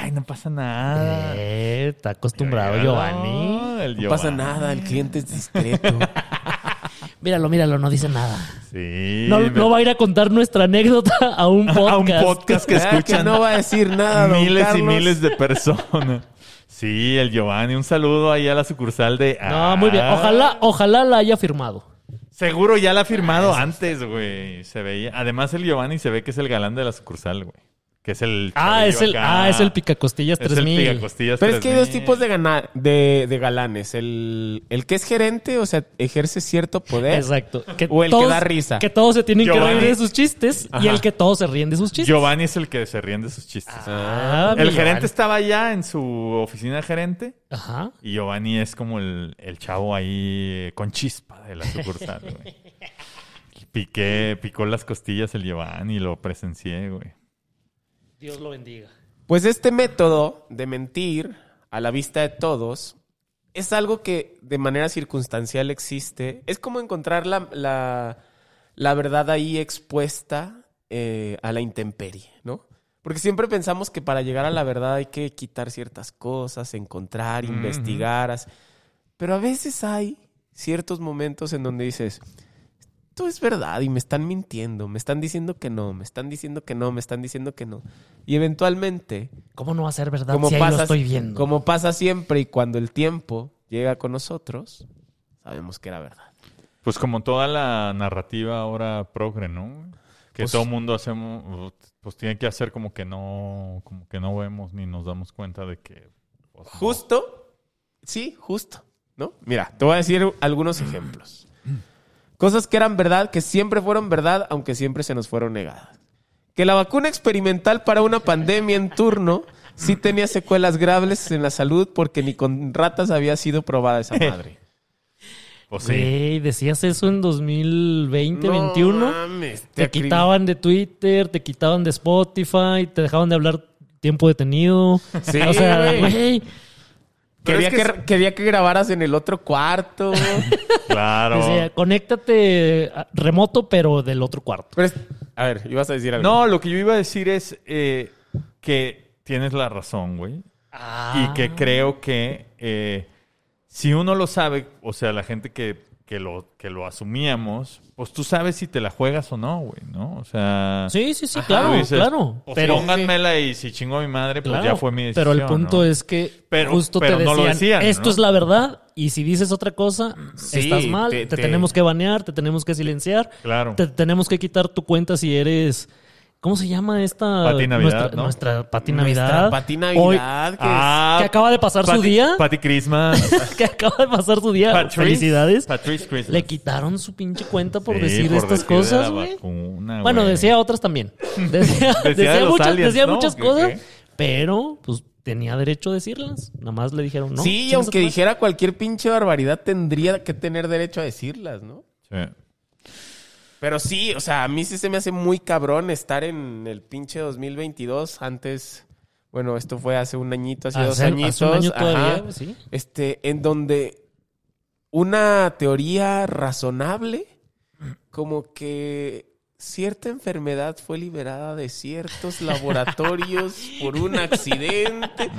ay, no pasa nada. Eh, está acostumbrado No, Giovanni. el No pasa Giovanni. nada, el cliente es discreto. Míralo, míralo, no dice nada. Sí. No, me- no va a ir a contar nuestra anécdota a un podcast. a un podcast que Ah, que escuchan no va a decir nada, don miles y miles de personas. Sí, el Giovanni, un saludo ahí a la sucursal de... No, muy bien. Ah, Ojalá, ojalá la haya firmado. Seguro ya la ha firmado antes, güey. Se veía. Además, el Giovanni se ve que es el galán de la sucursal, güey. Que es el. Ah, es el, acá. ah, es el picacostillas Es el 3000. picacostillas Pero es que hay dos 3000. tipos de, gana- de, de galanes. El, el que es gerente, o sea, ejerce cierto poder. Exacto. Que O el que da risa. Que todos se tienen que reír de sus chistes y el que todos se ríen de sus chistes. Giovanni es el que se ríen de sus chistes. Ah, el mi gerente Giovanni. estaba allá en su oficina de gerente. Ajá. Y Giovanni es como el, el chavo ahí con chispa de la sucursal, güey. Piqué, picó las costillas el Giovanni y lo presencié, güey. Dios lo bendiga. Pues este método de mentir a la vista de todos es algo que de manera circunstancial existe. Es como encontrar la, la- la verdad ahí expuesta eh, a la intemperie, ¿no? Porque siempre pensamos que para llegar a la verdad hay que quitar ciertas cosas, encontrar, Ujú. investigar. as- Pero a veces hay ciertos momentos en donde dices, esto es verdad y me están mintiendo, me están diciendo que no, me están diciendo que no, me están diciendo que no. Y eventualmente, ¿Cómo no va a ser verdad como si ahí lo pasa, estoy viendo? como pasa siempre y cuando el tiempo llega con nosotros, sabemos que era verdad. Pues como toda la narrativa ahora progre, ¿no? Que Pues- todo mundo hacemos, pues tiene que hacer como que no, como que no vemos ni nos damos cuenta de que. pues, no. Justo, sí, justo, ¿no? Mira, te voy a decir algunos ejemplos. Cosas que eran verdad, que siempre fueron verdad, aunque siempre se nos fueron negadas. Que la vacuna experimental para una pandemia en turno sí tenía secuelas graves en la salud porque ni con ratas había sido probada esa madre. Pues sí. Güey, decías eso en 2020, No 21. mames, Te acrib- quitaban de Twitter, te quitaban de Spotify, te dejaban de hablar tiempo detenido. Sí, o sea, güey. Quería es que, que quería que grabaras en el otro cuarto. Claro. Decía, conéctate a- remoto, pero del otro cuarto. Pero es- a ver, ibas a decir algo. No, lo que yo iba a decir es eh, que tienes la razón, güey. Ah. Y que creo que eh, si uno lo sabe, o sea, la gente que, que, lo, que lo asumíamos, pues tú sabes si te la juegas o no, güey, ¿no? O sea, Sí, sí, sí, Ajá. claro, dices, claro. pues Pero, pónganmela y si chingo a mi madre, pues claro, ya fue mi decisión. pero el punto ¿no? es que Pero- justo pero te no decían, lo decían, esto ¿no? es la verdad y si dices otra cosa, Sí, estás mal, te- te, te- tenemos que banear, te tenemos que silenciar, Claro. te tenemos que quitar tu cuenta si eres... ¿Cómo se llama esta? Pati Navidad, nuestra, ¿no? nuestra Pati Nuestra Navidad. Pati Hoy- Navidad, que Ah, que acaba de pasar su Pati- día. Pati Christmas. que acaba de pasar su día. Patrice- Felicidades. Patrice Christmas. Le quitaron su pinche cuenta por Sí, decir por estas decir cosas, güey. Bueno, decía otras también. Decía, Decía decía de los muchas, aliens, decía ¿no? muchas ¿Qué- cosas, qué? pero pues tenía derecho a decirlas. Nada más le dijeron no. sí, aunque dijera cualquier pinche barbaridad, tendría que tener derecho a decirlas, ¿no? Sí. Pero sí, o sea, a mí sí se me hace muy cabrón estar en el pinche 2022. Antes, bueno, esto fue hace un añito, hace, dos añitos. hace un año todavía, ajá, sí. Este, en donde una teoría razonable, como que cierta enfermedad fue liberada de ciertos laboratorios por un accidente.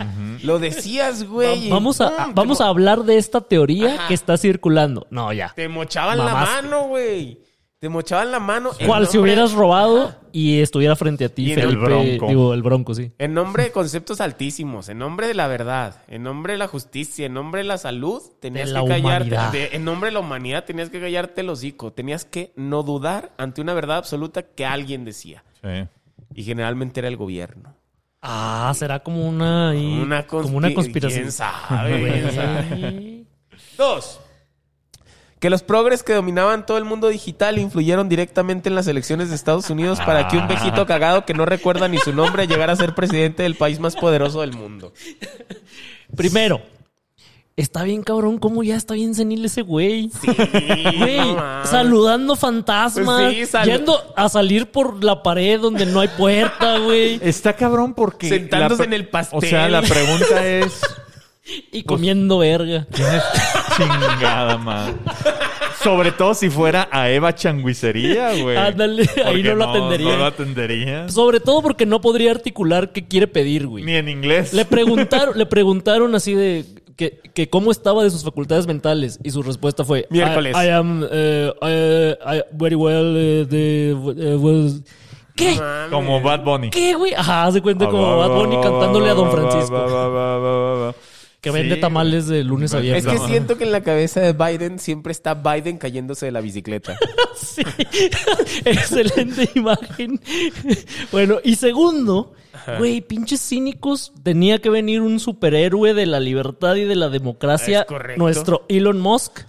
Lo decías, güey. Vamos a, vamos a hablar de esta teoría Ajá. que está circulando. No, ya. Te mochaban Mamaste. la mano, güey. Te mochaban la mano. Cual si hubieras robado y estuviera frente a ti, Y en el. Bronco. Digo, el bronco, sí. En nombre de conceptos altísimos, en nombre de la verdad, en nombre de la justicia, en nombre de la salud, tenías De la que callarte. de- en nombre de la humanidad tenías que callarte el hocico. Tenías que no dudar ante una verdad absoluta que alguien decía. Sí. Y generalmente era el gobierno. Ah, será como una, Una conspi- como una conspiración. ¿Quién sabe? ¿Quién sabe? Güey. Dos. Que los progres que dominaban todo el mundo digital influyeron directamente en las elecciones de Estados Unidos para que un viejito cagado que no recuerda ni su nombre llegara a ser presidente del país más poderoso del mundo. Primero, está bien cabrón cómo ya está bien senil ese güey. Güey, no mames. saludando fantasmas, Pues sí, salu- yendo a salir por la pared donde no hay puerta, güey, Está cabrón porque... Sentándose en el pastel. O sea, la pregunta es... y comiendo verga. ¿Quién es chingada, man? Sobre todo si fuera a Eva Changuicería, güey. Ándale, ahí no lo atendería. No lo atendería. Sobre todo porque no podría articular qué quiere pedir, güey. Ni en inglés. Le preguntaron, le preguntaron así de que, que cómo estaba de sus facultades mentales y su respuesta fue Miércoles. I, I am eh, I- I- very well eh, the, eh, well- ¿Qué? Como Bad Bunny. ¿Qué, güey? Ajá, se Ah, cuenta como Bad Bunny cantándole a Don Francisco. Que vende Sí, tamales de lunes a Es viernes. que Ajá. siento que en la cabeza de Biden siempre está Biden cayéndose de la bicicleta. Sí. Excelente imagen. Bueno, y segundo, güey, pinches cínicos, tenía que venir un superhéroe de la libertad y de la democracia, Es nuestro Elon Musk,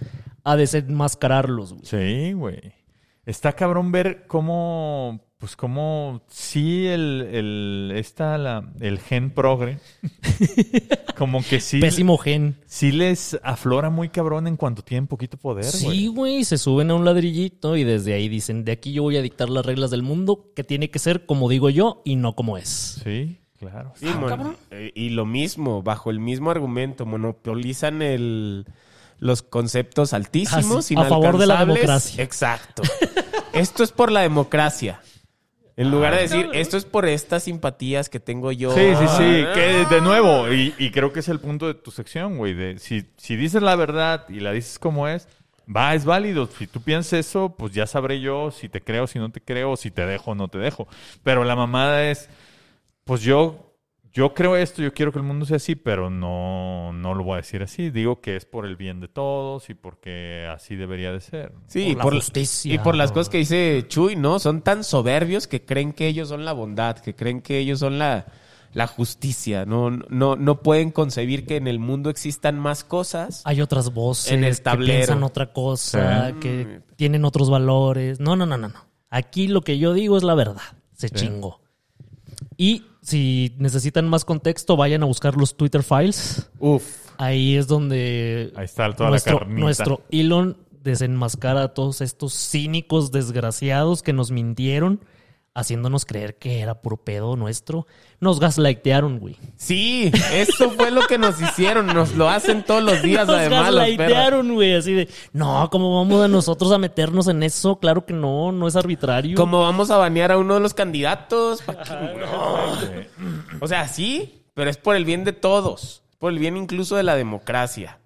a desenmascararlos, güey. Sí, güey. Está cabrón ver cómo, pues cómo sí el, el, esta, la, el gen progre, como que sí, Pésimo gen. sí les aflora muy cabrón en cuanto tienen poquito poder. Sí, güey, se suben a un ladrillito y desde ahí dicen, de aquí yo voy a dictar las reglas del mundo, que tiene que ser como digo yo y no como es. Sí, claro. Sí, mon- eh, y lo mismo, bajo el mismo argumento, monopolizan el, los conceptos altísimos, Ah, sí, a favor de la democracia. Exacto. esto es por la democracia. En lugar de decir, esto es por estas simpatías que tengo yo. Sí, sí, sí. Ah. Que de nuevo, y, y creo que es el punto de tu sección, güey. De si, si dices la verdad y la dices como es, va, es válido. Si tú piensas eso, pues ya sabré yo si te creo, si no te creo, si te dejo o no te dejo. Pero la mamada es, pues yo, yo creo esto, yo quiero que el mundo sea así, pero no, no lo voy a decir así. Digo que es por el bien de todos y porque así debería de ser. Sí, Por la por justicia. Y por las cosas que dice Chuy, ¿no? Son tan soberbios que creen que ellos son la bondad, que creen que ellos son la, la justicia. No, no, no pueden concebir que en el mundo existan más cosas. Hay otras voces En el que tablero. piensan otra cosa, que tienen otros valores. No, no, no, no, no. Aquí lo que yo digo es la verdad. Se chingó. Y si necesitan más contexto, vayan a buscar los Twitter files. Uf. Ahí es donde Ahí está toda nuestro, la carnita. nuestro Elon desenmascara a todos estos cínicos desgraciados que nos mintieron, haciéndonos creer que era puro pedo nuestro. Nos gaslightearon, güey. Sí, eso fue lo que nos hicieron. Nos lo hacen todos los días, Nos además, perras. gaslightearon, güey. Así de, no, ¿cómo vamos a nosotros a meternos en eso? Claro que no, no es arbitrario. Como vamos a banear a uno de los candidatos. No. O sea, sí, pero es por el bien de todos. Por el bien incluso de la democracia.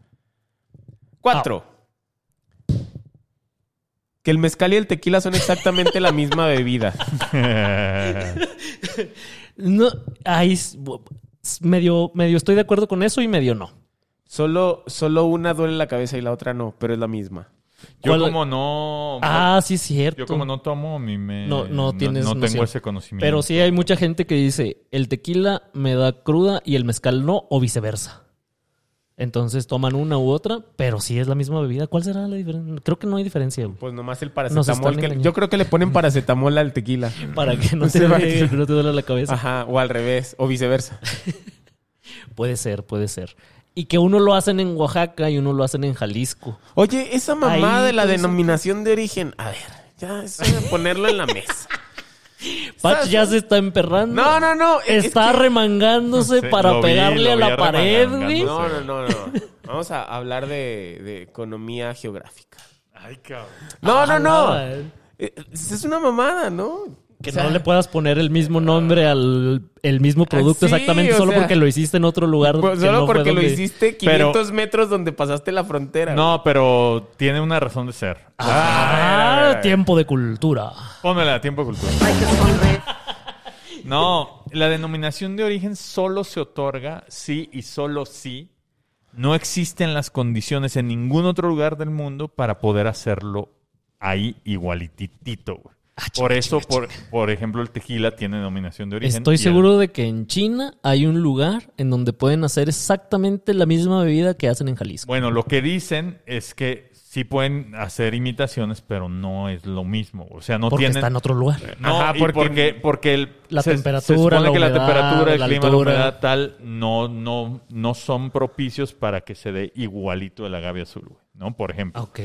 Cuatro. Que el mezcal y el tequila son exactamente la misma bebida. No, ahí medio, medio estoy de acuerdo con eso y medio no. Solo, solo una duele la cabeza y la otra no, pero es la misma. Yo ¿Cuál- como no... Ah, sí, es cierto. Yo como no tomo, a mí me... No- no tienes No, tengo ese conocimiento. Pero sí hay mucha gente que dice, el tequila me da cruda y el mezcal no, o viceversa. Entonces toman una u otra, pero sí es la misma bebida. ¿Cuál será la diferencia? Creo que no hay diferencia, güey. Pues nomás el paracetamol. que- yo creo que le ponen paracetamol al tequila. Para que no te, no duele la cabeza. Ajá, o al revés, o viceversa. Puede ser, puede ser. Y que uno lo hacen en Oaxaca y uno lo hacen en Jalisco. Oye, esa mamá Ahí, de la denominación de origen. A ver, ya es ponerlo en la mesa. Patch ya se está emperrando. No, no, no. es Está que- remangándose para vi, pegarle a la pared, güey. No, no, no, no. Vamos a hablar de, de economía geográfica. Ay, cabrón. No, no, no. nada, eh. Eh, Es una mamada, ¿no? Que O sea, no le puedas poner el mismo nombre al el mismo producto Ah, sí, exactamente solo sea, porque lo hiciste en otro lugar. pues, solo no porque lo hiciste 500 metros donde pasaste la frontera. No, pero tiene una razón de ser. Ah, tiempo de cultura. Pónmela tiempo de cultura. No, la denominación de origen solo se otorga sí y solo sí no existen las condiciones en ningún otro lugar del mundo para poder hacerlo ahí igualititito. güey. Ah, chinga, Por eso, chinga, por, por ejemplo, el tequila tiene denominación de origen. Estoy y el- seguro de que en China hay un lugar en donde pueden hacer exactamente la misma bebida que hacen en Jalisco. Bueno, lo que dicen es que sí pueden hacer imitaciones, pero no es lo mismo. O sea, no porque tienen... está en otro lugar. No, Ajá, porque- porque, porque el, La se- temperatura, se supone la que la humedad, temperatura, el la clima, la altura. humedad tal no, no, no son propicios para que se dé igualito el agave azul, güey, ¿no? Por ejemplo. Ok.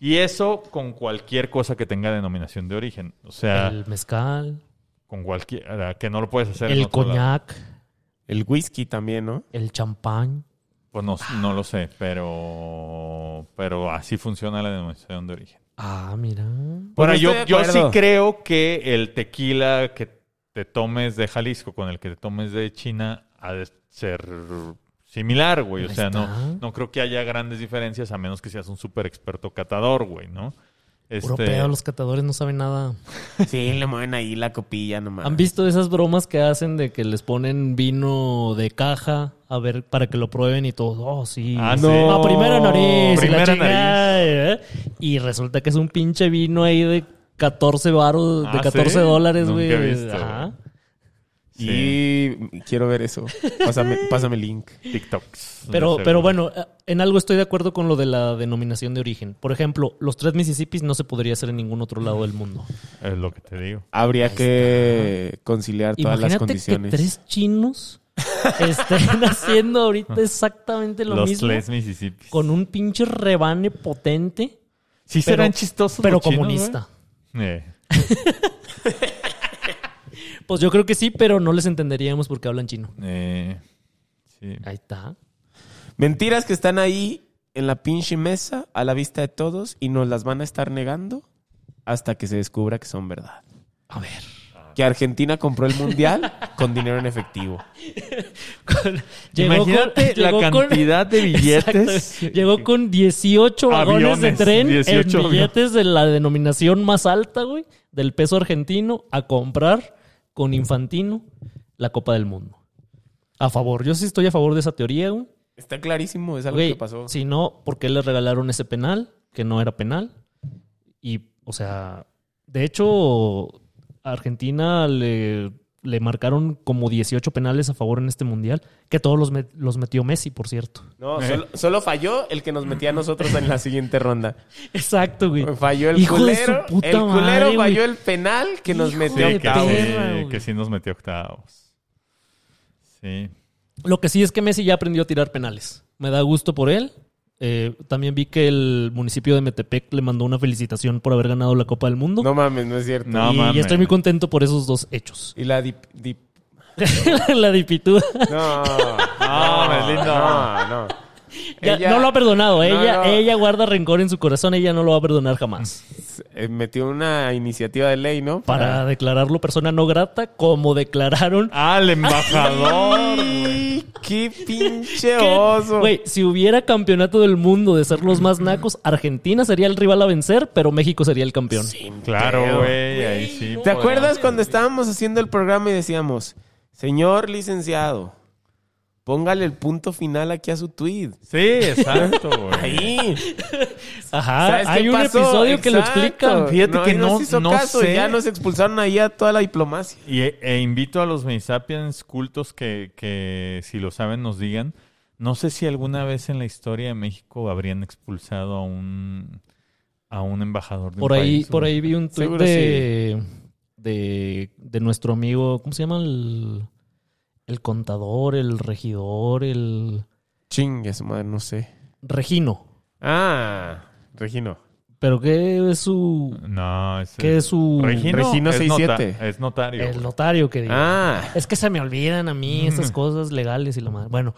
Y eso con cualquier cosa que tenga denominación de origen. O sea, El mezcal, con cualquier... Que no lo puedes hacer en el lado. coñac, El whisky también, ¿no? el champán. Pues no, no lo sé, pero... Pero así funciona la denominación de origen. Ah, mira. Pues Ahora, no yo, yo sí creo que el tequila que te tomes de Jalisco con el que te tomes de China ha de ser similar, güey. O sea, no, está. no creo que haya grandes diferencias a menos que seas un súper experto catador, güey, ¿no? Puro Este, pedo, los catadores no saben nada. Sí, le mueven ahí la copilla nomás. ¿Han visto esas bromas que hacen de que les ponen vino de caja a ver para que lo prueben y todo? Oh, sí. Ah, No. sí. A primera nariz. Primera y, la chingada, ¿eh? y resulta que es un pinche vino ahí de 14 baros, de Ah, 14 ¿sí? dólares, Nunca güey. Sí. Y quiero ver eso. Pásame, pásame el link. TikToks. Pero, pero bueno, eh, en algo estoy de acuerdo con lo de la denominación de origen. Por ejemplo, los tres Mississippis no se podría hacer en ningún otro lado del mundo. Es lo que te digo. Habría que conciliar todas las Imagínate condiciones. que tres chinos estén haciendo ahorita exactamente lo Los mismo tres Mississippi. con un pinche rebane potente, Sí pero- serán chistosos pero los chinos, comunista. Eh. Pues yo creo que sí, pero no les entenderíamos porque hablan chino. Eh, sí. Ahí está. Mentiras que están ahí en la pinche mesa a la vista de todos y nos las van a estar negando hasta que se descubra que son verdad. A ver. Que Argentina compró el mundial con dinero en efectivo. Imagínate la llegó con- cantidad de billetes. Exacto. Llegó con 18 vagones de Aviones, tren 18 en billetes de la denominación más alta, güey, del peso argentino, a comprar con Infantino la Copa del Mundo. A favor. Yo sí estoy a favor de esa teoría, güey. Está clarísimo, es algo Güey, que pasó. Si no, ¿por qué le regalaron ese penal? Que no era penal. Y, o sea, de hecho, a Argentina le, le marcaron como 18 penales a favor en este mundial, que todos los, met- los metió Messi, por cierto. No, solo, solo falló el que nos metía a nosotros en la siguiente ronda. Exacto, güey. Falló el Hijo de su culero. puta el culero madre, güey. falló el penal que nos Hijo metió octavos. perra, que sí nos metió octavos. Sí. Lo que sí es que Messi ya aprendió a tirar penales. Me da gusto por él. Eh, también vi que el municipio de Metepec le mandó una felicitación por haber ganado la Copa del Mundo. No mames, no es cierto. No y mames. estoy muy contento por esos dos hechos. Y la dip, dip- la dipitúa. No, No, Belinda. no, no. Ya, Ella, no lo ha perdonado. No, ella, no. ella guarda rencor en su corazón. Ella no lo va a perdonar jamás. eh, metió una iniciativa de ley, ¿no? Para declararlo persona no grata, como declararon. El embajador, güey. ¡Qué pinche oso! Güey, si hubiera campeonato del mundo de ser los más nacos, Argentina sería el rival a vencer, pero México sería el campeón. Claro, pedo. güey. Ahí sí. ¿Te acuerdas cuando estábamos haciendo el programa y decíamos, señor licenciado, Póngale el punto final aquí a su tweet. Sí, exacto, güey. Ahí. Ajá, ¿Sabes qué hay un pasó? episodio que lo explica. Fíjate no, que no- se hizo no caso. sé. Ya nos expulsaron ahí a toda la diplomacia. Y e, e invito a los Meisapiens cultos que, que, si lo saben, nos digan. No sé si alguna vez en la historia de México habrían expulsado a un a un embajador de Por un ahí, país, por ahí vi un tweet de, de, de nuestro amigo, ¿cómo se llama? El, el contador, el regidor, el Chingue su madre, no sé. Regino. Ah, Regino. ¿Pero qué es su... No, ese qué es su... Regino, Regino es, 67. nota- es notario. El notario que diga. Ah, Es que se me olvidan a mí esas cosas legales y la madre. Bueno,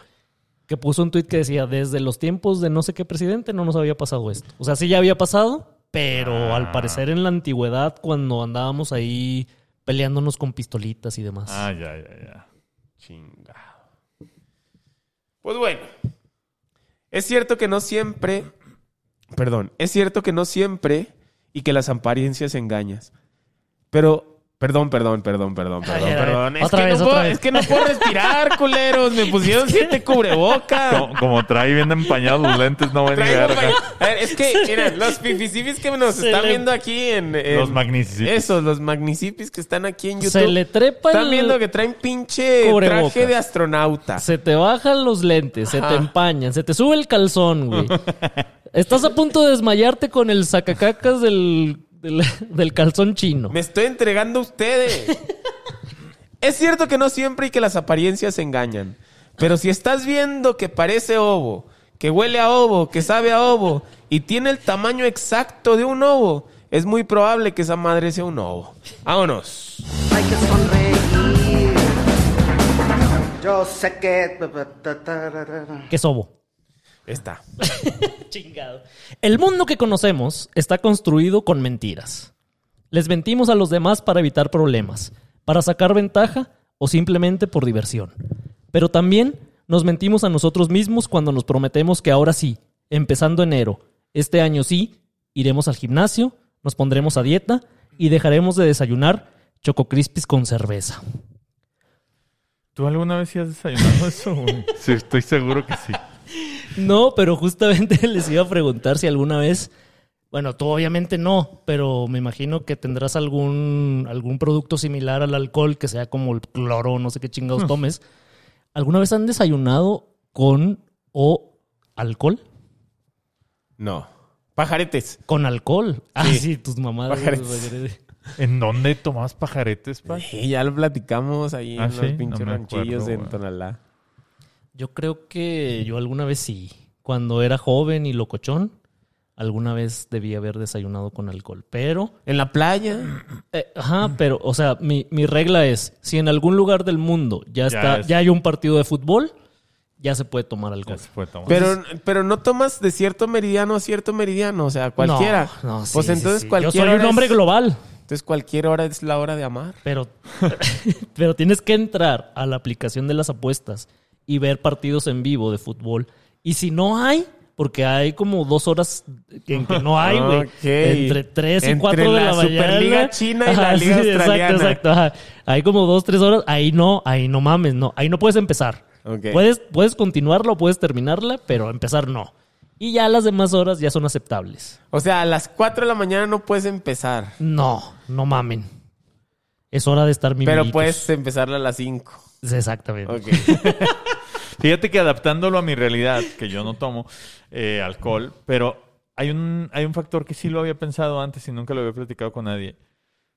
que puso un tuit que decía, desde los tiempos de no sé qué presidente no nos había pasado esto. O sea, sí ya había pasado, pero Ah. al parecer en la antigüedad, cuando andábamos ahí peleándonos con pistolitas y demás. Ah, ya, ya, ya. Chingado. Pues bueno. Es cierto que no siempre. Perdón. Es cierto que no siempre y que las apariencias engañas. Pero. Perdón, perdón, perdón, perdón, Ay, perdón, ay, ay. perdón. Es Otra que, vez, no otra puedo, vez. es que no puedo respirar, culeros. Me pusieron siete cubrebocas. Como, como trae bien empañados los lentes, no Traigo verga. pa- A ver, es que, miren, los fifisipis que nos Se están le- viendo aquí en, en- Los magnicipis. Esos, los magnicipis que están aquí en YouTube. Se le trepa Están el... viendo que traen pinche Cubrebocas. traje de astronauta. Se te bajan los lentes, se te empañan, se te sube el calzón, güey. Estás a punto de desmayarte con el sacacacas del, del, del calzón chino. Me estoy entregando a ustedes. es cierto que no siempre y que las apariencias engañan. Pero si estás viendo que parece ovo, que huele a ovo, que sabe a ovo y tiene el tamaño exacto de un ovo, es muy probable que esa madre sea un ovo. Vámonos. Hay que sonreír. Yo sé que. ¿Qué sobo? Está. Chingado. El mundo que conocemos está construido con mentiras. Les mentimos a los demás para evitar problemas, para sacar ventaja o simplemente por diversión. Pero también nos mentimos a nosotros mismos cuando nos prometemos que ahora sí, empezando enero, este año sí, iremos al gimnasio, nos pondremos a dieta y dejaremos de desayunar Choco Crispis con cerveza. ¿Tú alguna vez sí has desayunado eso, güey? Sí, estoy seguro que sí. No, pero justamente les iba a preguntar si alguna vez, bueno, tú obviamente no, pero me imagino que tendrás algún, algún producto similar al alcohol, que sea como el cloro, no sé qué chingados tomes. ¿Alguna vez han desayunado con o alcohol? No. Pajaretes. Con alcohol. Ah, Sí. sí, tus mamadas. Pajaretes. ¿En dónde tomabas pajaretes, pa? Sí, ya lo platicamos ahí Ah, en sí, los pinches no ranchillos acuerdo. Tonalá. Yo creo que yo alguna vez sí. Cuando era joven y locochón, alguna vez debí haber desayunado con alcohol. Pero En la playa. Eh, ajá, pero, o sea, mi, mi regla es, si en algún lugar del mundo ya Ya está, es- ya hay un partido de fútbol, ya se puede tomar alcohol. Puede tomar. Pero, pero no tomas de cierto meridiano a cierto meridiano, o sea, cualquiera. No, no, sí, pues sí, entonces sí. cualquier Yo soy un hombre es- global, Entonces cualquier hora es la hora de amar. pero, pero tienes que entrar a la aplicación de las apuestas y ver partidos en vivo de fútbol. Y si no hay, porque hay como dos horas en que no hay, güey. Ok. Entre tres y Entre cuatro de la la, mañana. Superliga China y la Liga Exacto, Australiana. exacto. ajá. Hay como dos, tres horas. Ahí no, ahí no mames, no. Ahí no puedes empezar. Ok. Puedes, puedes continuarla o puedes terminarla, pero empezar no. Y ya las demás horas ya son aceptables. O sea, a las 4 de la mañana no puedes empezar. No, no mamen. Es hora de estar mi Pero puedes empezarla a las 5. Exactamente. Fíjate que adaptándolo a mi realidad, que yo no tomo eh, alcohol, pero hay un, hay un factor que sí lo había pensado antes y nunca lo había platicado con nadie.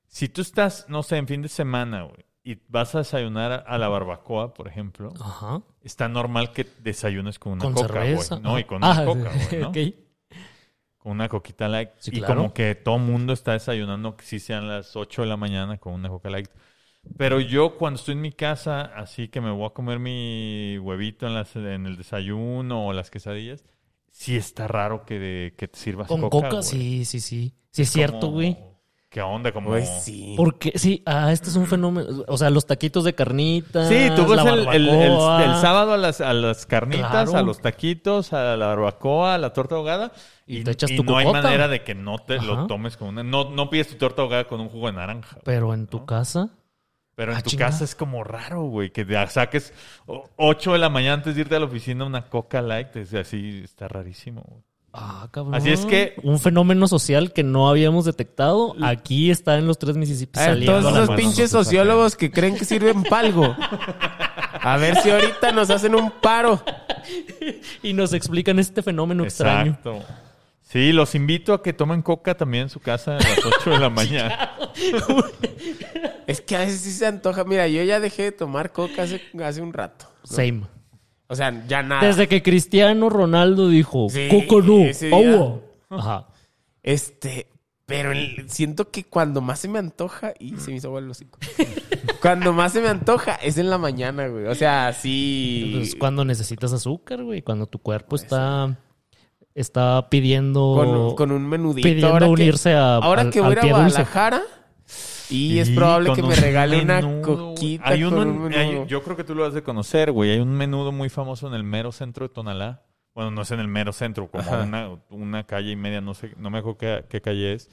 Si tú estás, no sé, en fin de semana, güey, y vas a desayunar a, la barbacoa, por ejemplo, Ajá. está normal que desayunes con una Con coca, güey. No, y con Ah, una coca, sí, güey, ¿no? Con una coquita light. Sí, y claro. como que todo mundo está desayunando, que sí sean las 8 de la mañana con una coca light. Pero yo cuando estoy en mi casa, así que me voy a comer mi huevito en, las, en el desayuno o las quesadillas, sí está raro que, de- que te sirvas Con coca. coca, güey. sí, sí, sí. Sí, es cierto, güey. ¿Qué onda? Como... Pues sí. Porque, sí, ah, este es un fenómeno. O sea, los taquitos de carnita. Sí, tú vas la el, el- el- sábado a las, a las carnitas, Claro. a los taquitos, a la barbacoa, a la torta ahogada. Y Y, te echas y tu no hay manera de que no te Ajá. lo tomes con una... No, no pides tu torta ahogada con un jugo de naranja. Pero en tu casa. Pero en Ah, tu chingada. casa es como raro, güey, que te saques 8 de la mañana antes de irte a la oficina una Coca Light. Es así, está rarísimo. güey. Ah, cabrón. Así es que- Un fenómeno social que no habíamos detectado. Aquí está en los tres Mississippi A ver, saliendo. todos esos pinches sociólogos que creen que sirven palgo. A ver si ahorita nos hacen un paro. Y nos explican este fenómeno extraño. Exacto. Sí, los invito a que tomen Coca también en su casa a las 8 de la mañana. Es que a veces sí se antoja. Mira, yo ya dejé de tomar coca hace, hace un rato. Same. O sea, ya nada. Desde que Cristiano Ronaldo dijo, Sí, Coco no, agua". Ajá. Este, pero el- siento que cuando más se me antoja, y se me hizo agua el hocico. cuando más se me antoja es en la mañana, güey. O sea, sí. Pues cuando necesitas azúcar, güey. Cuando tu cuerpo está, está pidiendo... con, con un menudito. pidiendo ahora que- unirse a- Ahora al- que voy a. Guadalajara. Y es probable con que me un regale una coquita Hay con un hay- menudo. yo creo que tú lo has de conocer, güey. Hay un menudo muy famoso en el mero centro de Tonalá. Bueno, no es en el mero centro, como una, una calle y media, no sé, no me acuerdo qué, qué calle es.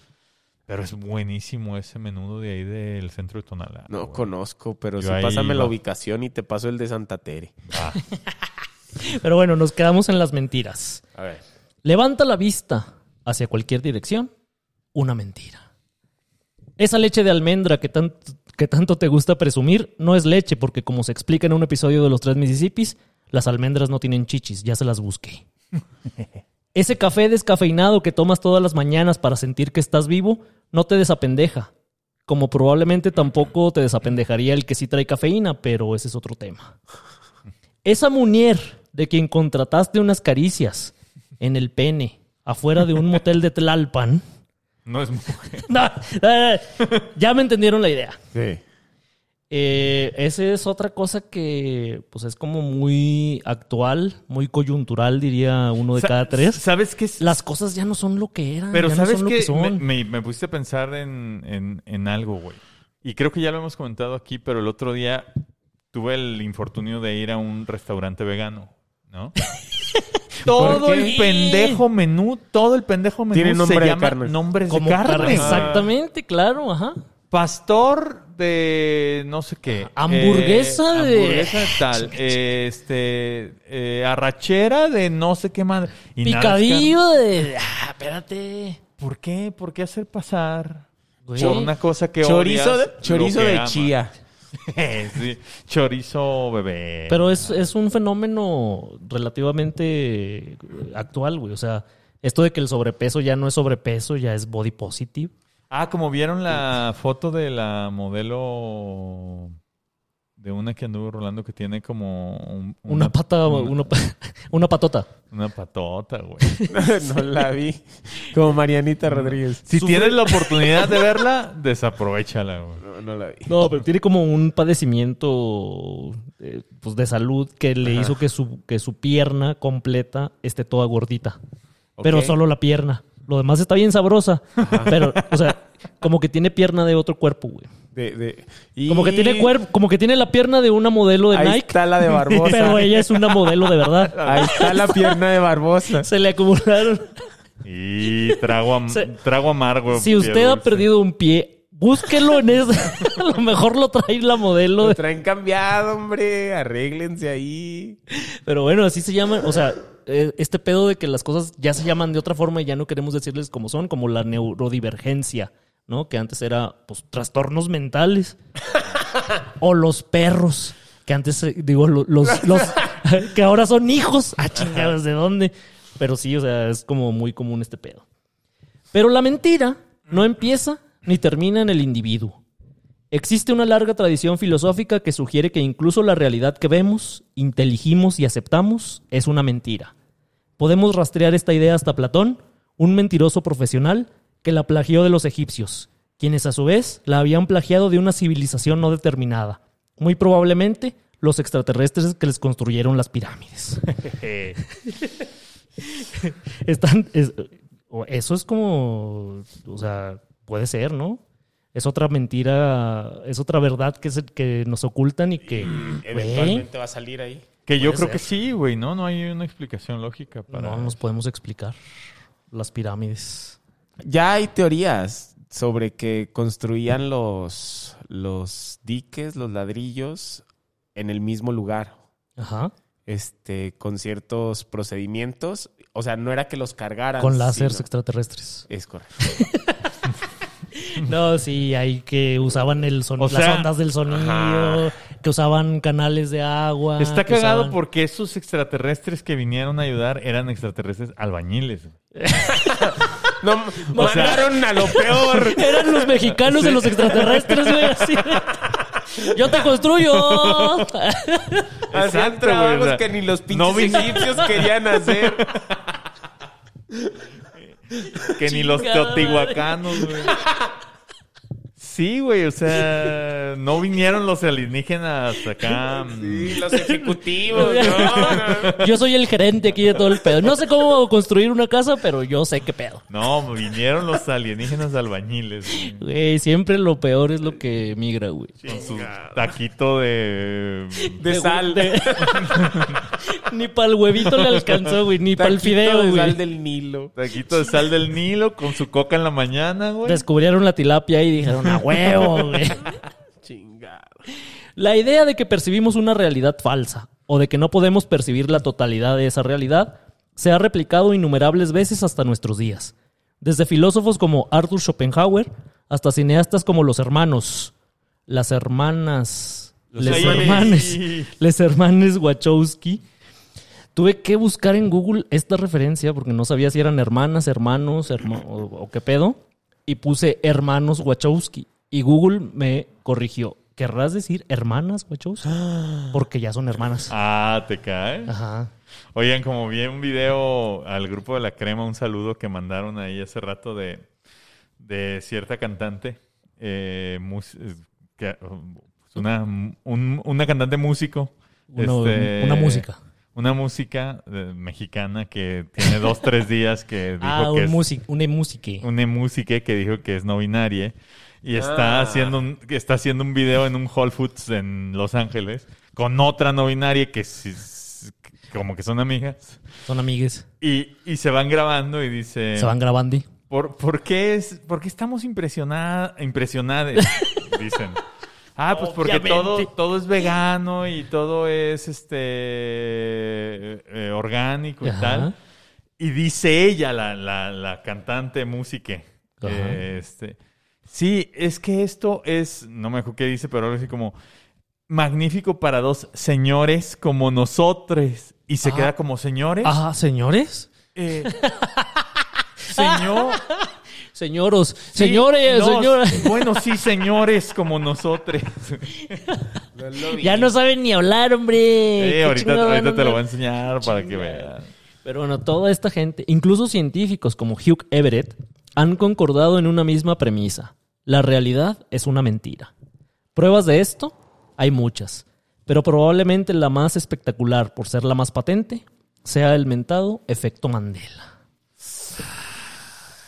Pero es buenísimo ese menudo de ahí del centro de Tonalá. No güey. conozco, pero Yo sí pásame la ubicación y te paso el de Santa Tere. Ah, Pero bueno, nos quedamos en las mentiras. A ver. Levanta la vista hacia cualquier dirección. Una mentira. Esa leche de almendra que, tan- que tanto te gusta presumir no es leche porque como se explica en un episodio de Los Tres Mississippis, las almendras no tienen chichis, ya se las busqué. Ese café descafeinado que tomas todas las mañanas para sentir que estás vivo no te desapendeja. Como probablemente tampoco te desapendejaría el que sí trae cafeína, pero ese es otro tema. Esa muñer de quien contrataste unas caricias en el pene afuera de un motel de Tlalpan. no es mujer. No, ya me entendieron la idea. Sí. Eh, esa es otra cosa que pues es como muy actual, muy coyuntural, diría uno de Sa- cada tres. ¿Sabes qué? Las cosas ya no son lo que eran. Pero ya ¿sabes no qué? que son. Me, me, me pusiste a pensar en, en, en algo, güey. Y creo que ya lo hemos comentado aquí, pero el otro día tuve el infortunio de ir a un restaurante vegano, ¿no? todo el pendejo menú, todo el pendejo menú Tiene nombre se de llama carne. nombres Como de carne. carne, exactamente, claro, ajá. Pastor de no sé qué. Hamburguesa Eh, de- Hamburguesa de tal. este. eh, arrachera de no sé qué más. Y nada es Picadillo de. Ah, espérate. ¿Por qué? ¿Por qué hacer pasar? Güey. Por una cosa que Chorizo odias, de, lo chorizo que de amas. chía. sí. Chorizo bebé. Pero es, es un fenómeno relativamente actual, güey. O sea, esto de que el sobrepeso ya no es sobrepeso, ya es body positive. Ah, como vieron la foto de la modelo de una que anduvo rolando que tiene como un- Una, pata, una, una, pa- una patota. una patota, güey. no la vi. Como Marianita Rodríguez. Si tienes la oportunidad de verla, desaprovechala, güey. No, no la vi. No, pero tiene como un padecimiento eh, pues de salud que le hizo que su, que su pierna completa esté toda gordita. Pero solo la pierna. Lo demás está bien sabrosa. Pero, o sea, como que tiene pierna de otro cuerpo, güey. De, de- y- Como que tiene cuerpo, como que tiene la pierna de una modelo de Ahí Nike. está la de Barbosa. Pero ella es una modelo de verdad. Ahí está la pierna de Barbosa. Se le acumularon. Y trago, am- Se- trago amargo. Si usted ha perdido un pie, búsquelo en eso. A lo mejor lo trae la modelo. Lo traen cambiado, hombre. Arréglense ahí. Pero bueno, así se llaman. O sea, eh, este pedo de que las cosas ya se llaman de otra forma y ya no queremos decirles como son, como la neurodivergencia, ¿no? Que antes era, pues, trastornos mentales. o los perros, que antes, eh, digo, lo- los, los, que ahora son hijos. Ah, chingados, ¿de dónde? Pero sí, o sea, es como muy común este pedo. Pero la mentira no empieza ni termina en el individuo. Existe una larga tradición filosófica que sugiere que incluso la realidad que vemos, inteligimos y aceptamos es una mentira. Podemos rastrear esta idea hasta Platón, un mentiroso profesional que la plagió de los egipcios, quienes a su vez la habían plagiado de una civilización no determinada, muy probablemente los extraterrestres que les construyeron las pirámides. Están, es- eso es como, o sea, puede ser, ¿no? Es otra mentira, es otra verdad que, es el que nos ocultan y que... güey, Eventualmente va a salir ahí. Que yo creo ser. que sí, güey, ¿no? No hay una explicación lógica para... no nos podemos explicar las pirámides. Ya hay teorías sobre que construían los, los diques, los ladrillos, en el mismo lugar, Ajá. este, con ciertos procedimientos. O sea, no era que los cargaran. Con láseres sino- extraterrestres. Es correcto. No, sí, hay que usaban el son- O las sea, ondas del sonido, ajá. que usaban canales de agua. Está cagado usaban- porque esos extraterrestres que vinieron a ayudar eran extraterrestres albañiles. No, mandaron a lo peor. Eran los mexicanos de los extraterrestres, güey. así. Yo te construyo. Hacían trabajos güey, que ni los pinches no egipcios querían hacer. Que ni los teotihuacanos, güey. Sí, güey, o sea, no vinieron los alienígenas acá. mm, Sí, los ejecutivos, ¿no? no. Yo soy el gerente aquí de todo el pedo. No sé cómo construir una casa, pero yo sé qué pedo. No, vinieron los alienígenas albañiles, güey. Güey, siempre lo peor es lo que migra, güey. Con su taquito de... De sal. de- ni para el huevito le alcanzó, güey. Ni para el Taquito fideo, de güey. sal del Nilo. Taquito de sal del Nilo con su coca en la mañana, güey. Descubrieron la tilapia y dijeron, a huevo, güey. Chingado. La idea de que percibimos una realidad falsa o de que no podemos percibir la totalidad de esa realidad se ha replicado innumerables veces hasta nuestros días. Desde filósofos como Arthur Schopenhauer hasta cineastas como los hermanos, las hermanas, Los les hermanes. hermanes, les hermanes Wachowski. Tuve que buscar en Google esta referencia porque no sabía si eran hermanas, hermanos herma- o, o qué pedo. Y puse hermanos Wachowski. Y Google me corrigió. ¿Querrás decir hermanas Wachowski? Porque ya son hermanas. Ah, te cae. Ajá. Oigan, como vi un video al grupo de la crema, un saludo que mandaron ahí hace rato de, de cierta cantante, eh, mus- eh, que, um, una, un- una cantante músico. Uno- este, una música. Una música eh, mexicana que tiene dos, tres días que dijo Ah, que un es music, una música. una música que dijo que es no binaria y está Ah. haciendo un, está haciendo un video en un Whole Foods en Los Ángeles con otra no binaria que como que son amigas Son amigues. y, y se van grabando y dice Se van grabando. ¿por, por qué es por qué estamos impresionada, impresionadas? dicen. Ah, pues porque todo, todo es vegano y todo es este eh, orgánico y Ajá. tal. Y dice ella, la, la, la cantante música. Ajá. eh, este, sí, es que esto es, no me acuerdo qué dice, pero algo así como magnífico para dos señores como nosotros. Y se Ah. queda como señores. Ajá, señores. Eh, señor. Señoros. sí, señores, no, señores. Bueno, sí, señores como nosotros. Ya no saben ni hablar, hombre. Eh, ahorita te lo voy a enseñar para que veas. Pero bueno, toda esta gente, incluso científicos como Hugh Everett, han concordado en una misma premisa. La realidad es una mentira. ¿Pruebas de esto? Hay muchas. Pero probablemente la más espectacular, por ser la más patente, sea el mentado efecto Mandela.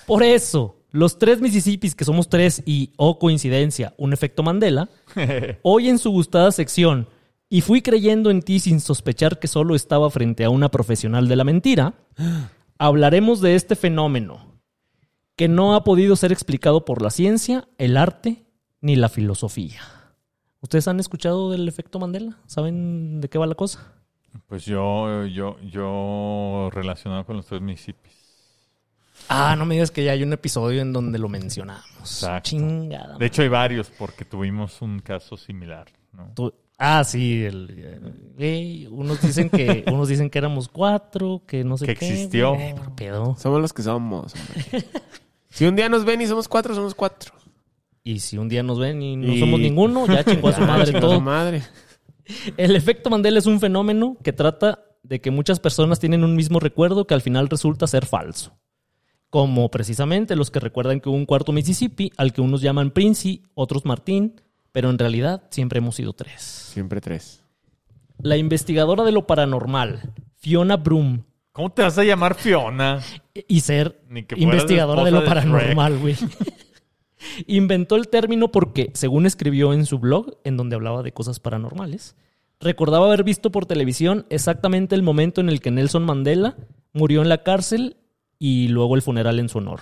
Por eso, los tres Mississippis, que somos tres y, oh coincidencia, un efecto Mandela, hoy en su gustada sección, y fui creyendo en ti sin sospechar que solo estaba frente a una profesional de la mentira, hablaremos de este fenómeno que no ha podido ser explicado por la ciencia, el arte ni la filosofía. ¿Ustedes han escuchado del efecto Mandela? ¿Saben de qué va la cosa? Pues yo, yo, yo relacionado con los tres municipios. Ah, no me digas que ya hay un episodio en donde lo mencionamos. Exacto. Chingada. De hecho, hay varios porque tuvimos un caso similar. ¿no? Tú- Ah, sí. el- unos dicen que unos dicen que éramos cuatro, que no sé Que qué. existió. Puro pedo. Somos los que somos. si un día nos ven y somos cuatro, somos cuatro. Y si un día nos ven y no Y- somos ninguno, ya chingó a su madre todo. su madre. El efecto Mandela es un fenómeno que trata de que muchas personas tienen un mismo recuerdo que al final resulta ser falso. Como precisamente los que recuerdan que hubo un cuarto Mississippi, al que unos llaman Princi, otros Martín, pero en realidad siempre hemos sido tres. Siempre tres. La investigadora de lo paranormal, Fiona Broom, ¿Cómo te vas a llamar Fiona? y ser investigadora de lo paranormal, güey. Inventó el término porque, según escribió en su blog, en donde hablaba de cosas paranormales, recordaba haber visto por televisión exactamente el momento en el que Nelson Mandela murió en la cárcel y luego el funeral en su honor.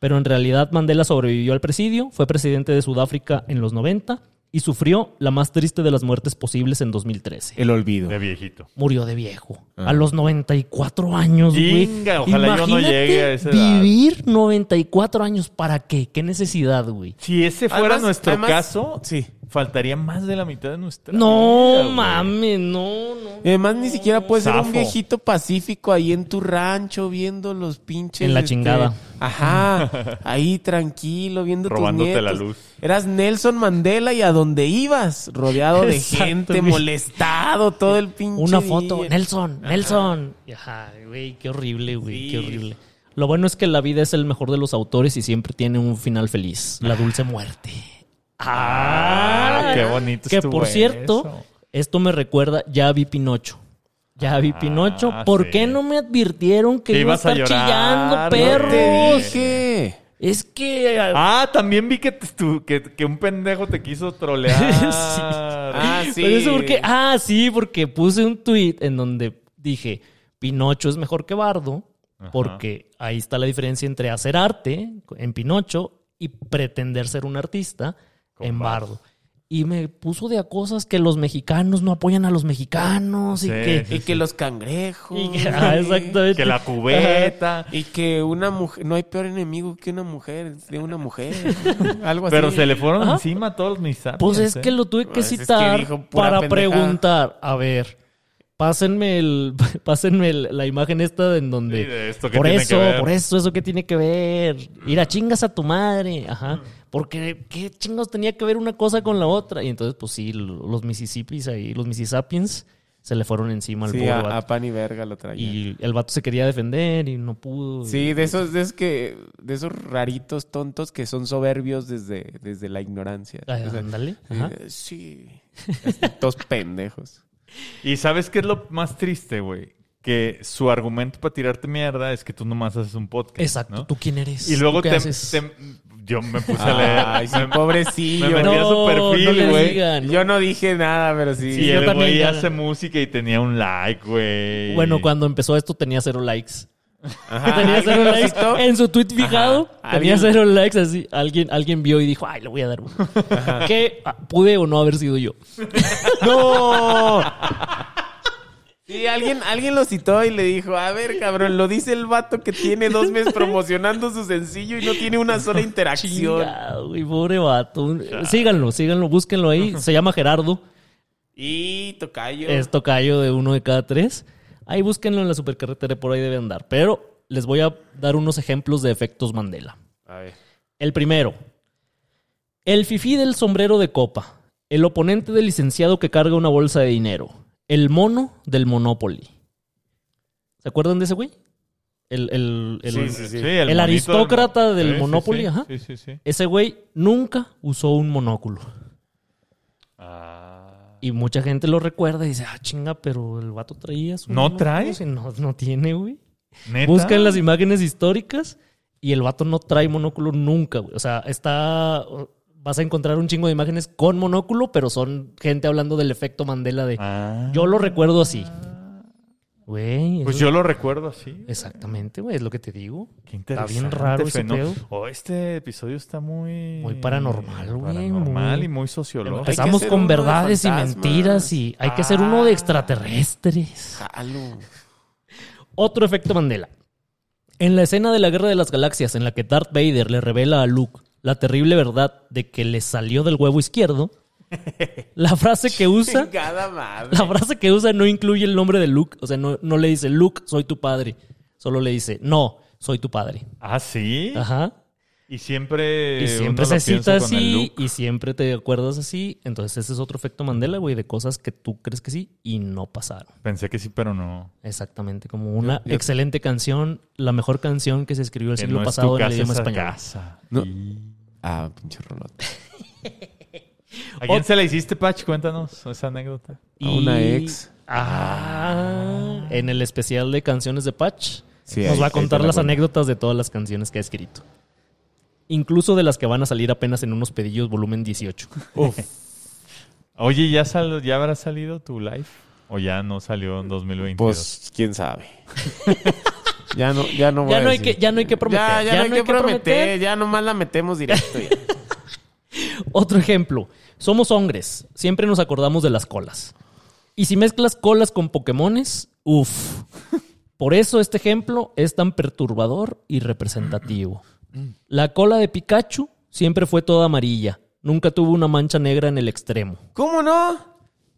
Pero en realidad Mandela sobrevivió al presidio, fue presidente de Sudáfrica en los 90 y sufrió la más triste de las muertes posibles en 2013. El olvido. De viejito. Murió de viejo. A los 94 años, güey. Ojalá yo no Imagínate llegue a esa edad. Vivir 94 años, ¿para qué? ¿Qué necesidad, güey? Si ese fuera Además- nuestro además- caso, Sí. Faltaría más de la mitad de nuestra No vida, mames, no, no. Y además ni siquiera puedes ser un viejito pacífico ahí en tu rancho viendo los pinches. En la este, chingada. Ajá. Ahí tranquilo, viendo Robándote tus la nietos. luz. Eras Nelson Mandela y a donde ibas, rodeado de Exacto, gente, molestado todo el pinche Una día. foto, Nelson, Nelson. Ajá, güey, qué horrible, güey, Sí. qué horrible. Lo bueno es que la vida es el mejor de los autores y siempre tiene un final feliz, la dulce muerte. Ah, qué bonito Que por cierto, eso. esto me recuerda, ya vi Pinocho. Ya vi Ah, Pinocho. ¿Por sí. qué no me advirtieron que iba a ibas a estar llorar, chillando, no Te perros? dije. Es que Ah, también vi que, que, que un pendejo te quiso trolear. Sí. Ah, sí. Pero eso porque, ah, sí, porque puse un tweet en donde dije, Pinocho es mejor que Bardo, porque ahí está la diferencia entre hacer arte en Pinocho y pretender ser un artista Con en Bardo. Bardo. Y me puso de a cosas que los mexicanos no apoyan a los mexicanos y que... sí, Y que los cangrejos. y que- ah, exactamente. Que la cubeta. Y que una mujer, no hay peor enemigo que una mujer, de una mujer. Algo así. Pero se le fueron Ajá. encima a todos mis Pues es que lo tuve que Pues es que citar para pendejada. preguntar. A ver, pásenme el, pásenme el- la imagen esta en donde. Sí, de esto que por tiene eso, que ver. por eso, eso que tiene que ver. Ir a chingas a tu madre. Ajá. Porque qué chingos tenía que ver una cosa con la otra. Y entonces, pues sí, lo- los Mississippis ahí, los Mississippians, se le fueron encima al Sí, pobre a, a pan y verga lo traía. Y el vato se quería defender y no pudo. Sí, de esos, de esos que, de esos raritos tontos que son soberbios desde, desde la ignorancia. Ah, O sea, ándale. Ajá. eh, sí. Así, Todos pendejos. ¿Y sabes qué es lo más triste, güey? Que su argumento para tirarte mierda es que tú nomás haces un podcast. Exacto. ¿no? ¿Tú quién eres? Y luego ¿Tú qué te, haces? te- Yo me puse a leer. Ay, sí, me- pobrecillo. me metí a su No, perfil, no güey. digan. Yo no dije nada, pero sí. Y yo el también güey hace música y tenía un like, güey. Bueno, cuando empezó esto tenía cero likes. Ajá, tenía ¿alguien cero likes. En su tweet fijado Ajá. tenía ¿Alguien- cero likes así. Alguien, alguien vio y dijo, ay, le voy a dar uno. Que ah, pude o no haber sido yo. ¡No! Sí, alguien, alguien lo citó y le dijo, a ver, cabrón, lo dice el vato que tiene dos meses promocionando su sencillo y no tiene una sola interacción. Chingado, güey, pobre vato. Síganlo, síganlo, búsquenlo ahí. Se llama Gerardo. Y Tocayo. Es tocayo de uno de cada tres. Ahí búsquenlo en la supercarretera, por ahí debe andar. Pero les voy a dar unos ejemplos de efectos Mandela. A ver. El primero. El fifí del sombrero de copa. El oponente del licenciado que carga una bolsa de dinero. El mono del Monopoly. ¿Se acuerdan de ese güey? El, el- el- Sí, sí, sí. El monito aristócrata del sí, Monopoly, sí. ajá. Sí, sí, sí. Ese güey nunca usó un monóculo. Ah. Y mucha gente lo recuerda y dice, ah, chinga, pero el vato traía su ¿No monóculo". trae? No, no tiene, güey. ¿Neta? Buscan las imágenes históricas y el vato no trae monóculo nunca, güey. O sea, está. Vas a encontrar un chingo de imágenes con monóculo, pero son gente hablando del efecto Mandela de. Ah. Yo lo recuerdo así. Güey. Pues yo lo recuerdo así. Exactamente, güey, es lo que te digo. Qué Está interesante. bien raro ese pedo. Oh, este episodio está muy... Muy paranormal, güey, Paranormal muy- y muy sociológico. Empezamos con verdades y mentiras y hay que hacer uno de extraterrestres. Jalo. Otro efecto Mandela. En la escena de la Guerra de las Galaxias, en la que Darth Vader le revela a Luke la terrible verdad de que le salió del huevo izquierdo, la frase que usa, Chingada madre. la frase que usa no incluye el nombre de Luke. O sea, no, no le dice Luke, soy tu padre. Solo le dice, no, soy tu padre. Ah, ¿sí? Ajá. Y siempre... Y siempre se cita así y siempre te acuerdas así. Entonces ese es otro efecto Mandela, güey, de cosas que tú crees que sí y no pasaron. Pensé que sí, pero no. Exactamente, como una Yo- yo- excelente canción, la mejor canción que se escribió el siglo no es pasado en el casa, idioma esa español. casa. No. Ah, pinche rolota. ¿A quién se la hiciste, Patch? Cuéntanos esa anécdota. A una ex. Ah, en el especial de canciones de Patch Sí, nos ahí- va a contar la las anécdotas de todas las canciones que ha escrito. Incluso de las que van a salir apenas en unos pedillos volumen 18. Oye, ¿ya, sal- ¿ya habrá salido tu live? ¿O ya no salió en 2022? Pues, quién sabe. Ya no, ya no voy Ya a no, hay decir. que, ya no hay que prometer. Ya, ya, no hay que prometer. Ya nomás la metemos directo. ya. Otro ejemplo. Somos hombres. Siempre nos acordamos de las colas. Y si mezclas colas con Pokémones, uff. Por eso este ejemplo es tan perturbador y representativo. La cola de Pikachu siempre fue toda amarilla. Nunca tuvo una mancha negra en el extremo. ¿Cómo no?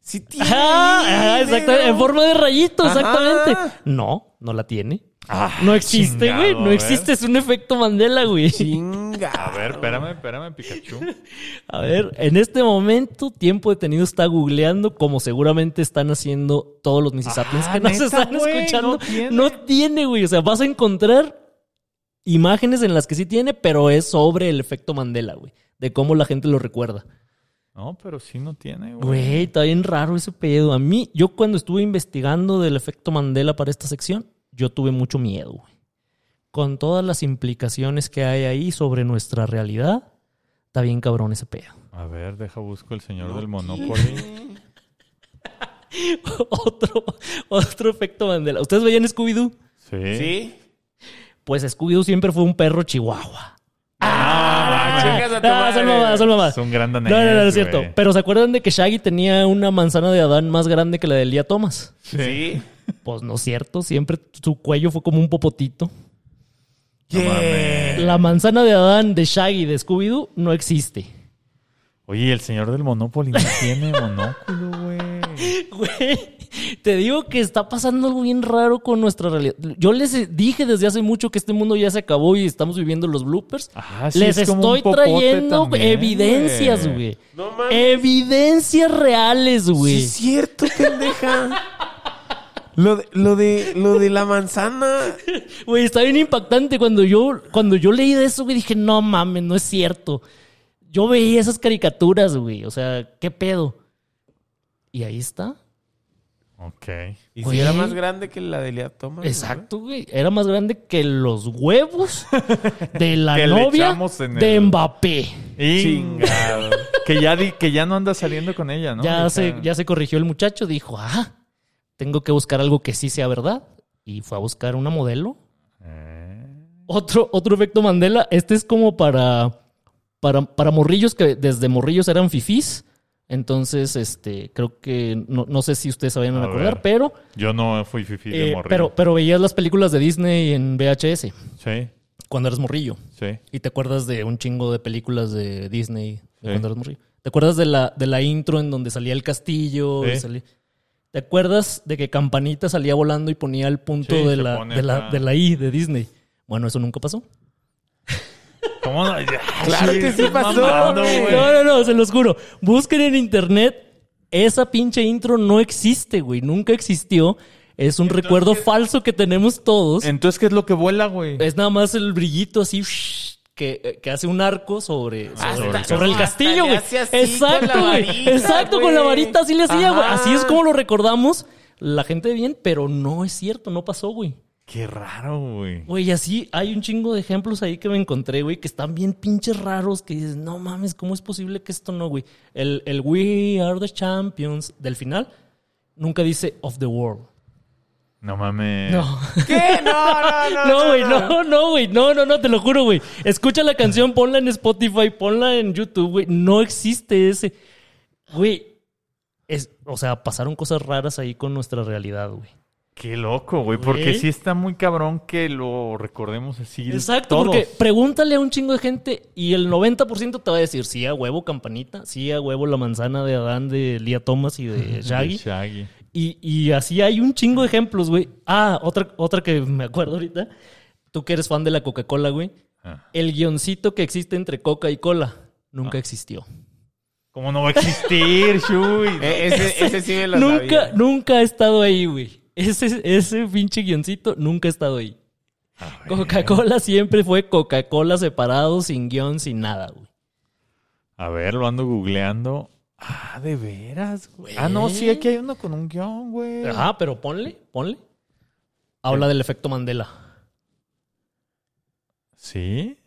Si tiene. Ajá, ajá, ahí, exactamente. negro. En forma de rayito, Ajá. exactamente. No, no la tiene. Ah, No existe, güey. No ver. existe. Es un efecto Mandela, güey. Chinga. A ver, espérame, espérame, Pikachu. A ver, en este momento, Tiempo Detenido está googleando, como seguramente están haciendo todos los Mississippians Ah, que nos ¿neta, están escuchando. No tiene. No tiene, güey. O sea, vas a encontrar imágenes en las que sí tiene, pero es sobre el efecto Mandela, güey. De cómo la gente lo recuerda. No, pero sí no tiene, güey. Güey, está bien raro ese pedo. A mí, yo cuando estuve investigando del efecto Mandela para esta sección, yo tuve mucho miedo, güey. Con todas las implicaciones que hay ahí sobre nuestra realidad, está bien cabrón ese pedo. A ver, deja busco el señor del Monopoly. otro, otro efecto Mandela. ¿Ustedes veían Scooby-Doo? Sí. ¿Sí? Pues Scooby-Doo siempre fue un perro chihuahua. Ah, chingas a tu Ah, son mamadas, son mamadas. Es un gran No, danés, no, no, no es cierto. Pero ¿se acuerdan de que Shaggy tenía una manzana de Adán más grande que la de Lía Thomas? Sí. Pues no es cierto. Siempre su cuello fue como un popotito. Mames. La manzana de Adán de Shaggy de Scooby-Doo no existe. Oye, el señor del Monopoly no tiene monóculo, güey. Güey, te digo que está pasando algo bien raro con nuestra realidad. Yo les dije desde hace mucho que este mundo ya se acabó y estamos viviendo los bloopers. Ah, sí, les es como estoy trayendo también, evidencias, güey. No mames. Evidencias reales, Sí, güey. es cierto, pendeja. Lo de, lo de, lo de la manzana. Güey, está bien impactante. Cuando yo, cuando yo leí de eso, güey, dije, no mames, no es cierto. Yo veía esas caricaturas, güey. O sea, ¿qué pedo? Y ahí está. Ok. Y Güey. si era más grande que la de Lea Thomas. Exacto, güey. Era más grande que los huevos de la Que le novia echamos en de el- Mbappé. Y Chingado. que ya di- que ya no anda saliendo con ella, ¿no? ya, se, ya se corrigió el muchacho. Dijo, ah, tengo que buscar algo que sí sea verdad. Y fue a buscar una modelo. eh, Otro, otro efecto Mandela. Este es como para, para, para morrillos que desde morrillos eran fifís. Entonces, este, creo que no, no sé si ustedes se vayan a, A acordar, ver. pero, Yo no fui fifi de eh, morrillo. pero, pero veías las películas de Disney en VHS Sí, cuando eras morrillo. sí. Y te acuerdas de un chingo de películas de Disney Sí. cuando eras morrillo. ¿Te acuerdas de la, de la intro en donde salía el castillo? Sí. y salía- ¿Te acuerdas de que Campanita salía volando y ponía el punto Sí, de, la, de, la, acá. de la I de Disney? Bueno, eso nunca pasó. ¿Cómo? Claro que sí pasó, mamando. No, no, no, se los juro. Busquen en internet. Esa pinche intro no existe, güey. Nunca existió. Es un recuerdo falso que tenemos todos. Entonces, ¿qué es lo que vuela, güey? Es nada más el brillito así shh, que, que hace un arco sobre, sobre, Hasta- sobre el castillo, güey. Exacto, güey. Exacto, con la varita así le hacía, güey. Así es como lo recordamos la gente bien, pero no es cierto, no pasó, güey. Qué raro, güey. Güey, así hay un chingo de ejemplos ahí que me encontré, güey, que están bien pinches raros, que dices, no mames, ¿cómo es posible que esto no, güey? El, el We Are the Champions del final nunca dice of the world. No mames. No. ¿Qué? No, no, no. No, güey, no, no, güey. No, no, no, te lo juro, güey. Escucha la canción, ponla en Spotify, ponla en YouTube, güey. No existe ese. Güey, es, o sea, pasaron cosas raras ahí con nuestra realidad, güey. Qué loco, güey. Porque sí está muy cabrón que lo recordemos así. Exacto, todos. porque pregúntale a un chingo de gente y el 90% te va a decir, sí, a huevo campanita, sí, a huevo la manzana de Adán, de Lía Thomas y de Shaggy. De Shaggy. Y, y así hay un chingo de ejemplos, güey. Ah, otra, otra que me acuerdo ahorita. Tú que eres fan de la Coca-Cola, güey. Ah. El guioncito que existe entre Coca y Cola nunca existió. ¿Cómo no va a existir, Shui? Eh, ese, ese sí me lo Nunca, sabía. nunca ha estado ahí, güey. Ese, ese pinche guioncito nunca ha estado ahí. Coca-Cola siempre fue Coca-Cola separado, sin guion, sin nada, güey. A ver, lo ando googleando. Ah, de veras, güey. Ah, no, sí, aquí hay uno con un guion, güey. Ajá, pero ponle, ponle. Habla del efecto Mandela. ¿Sí?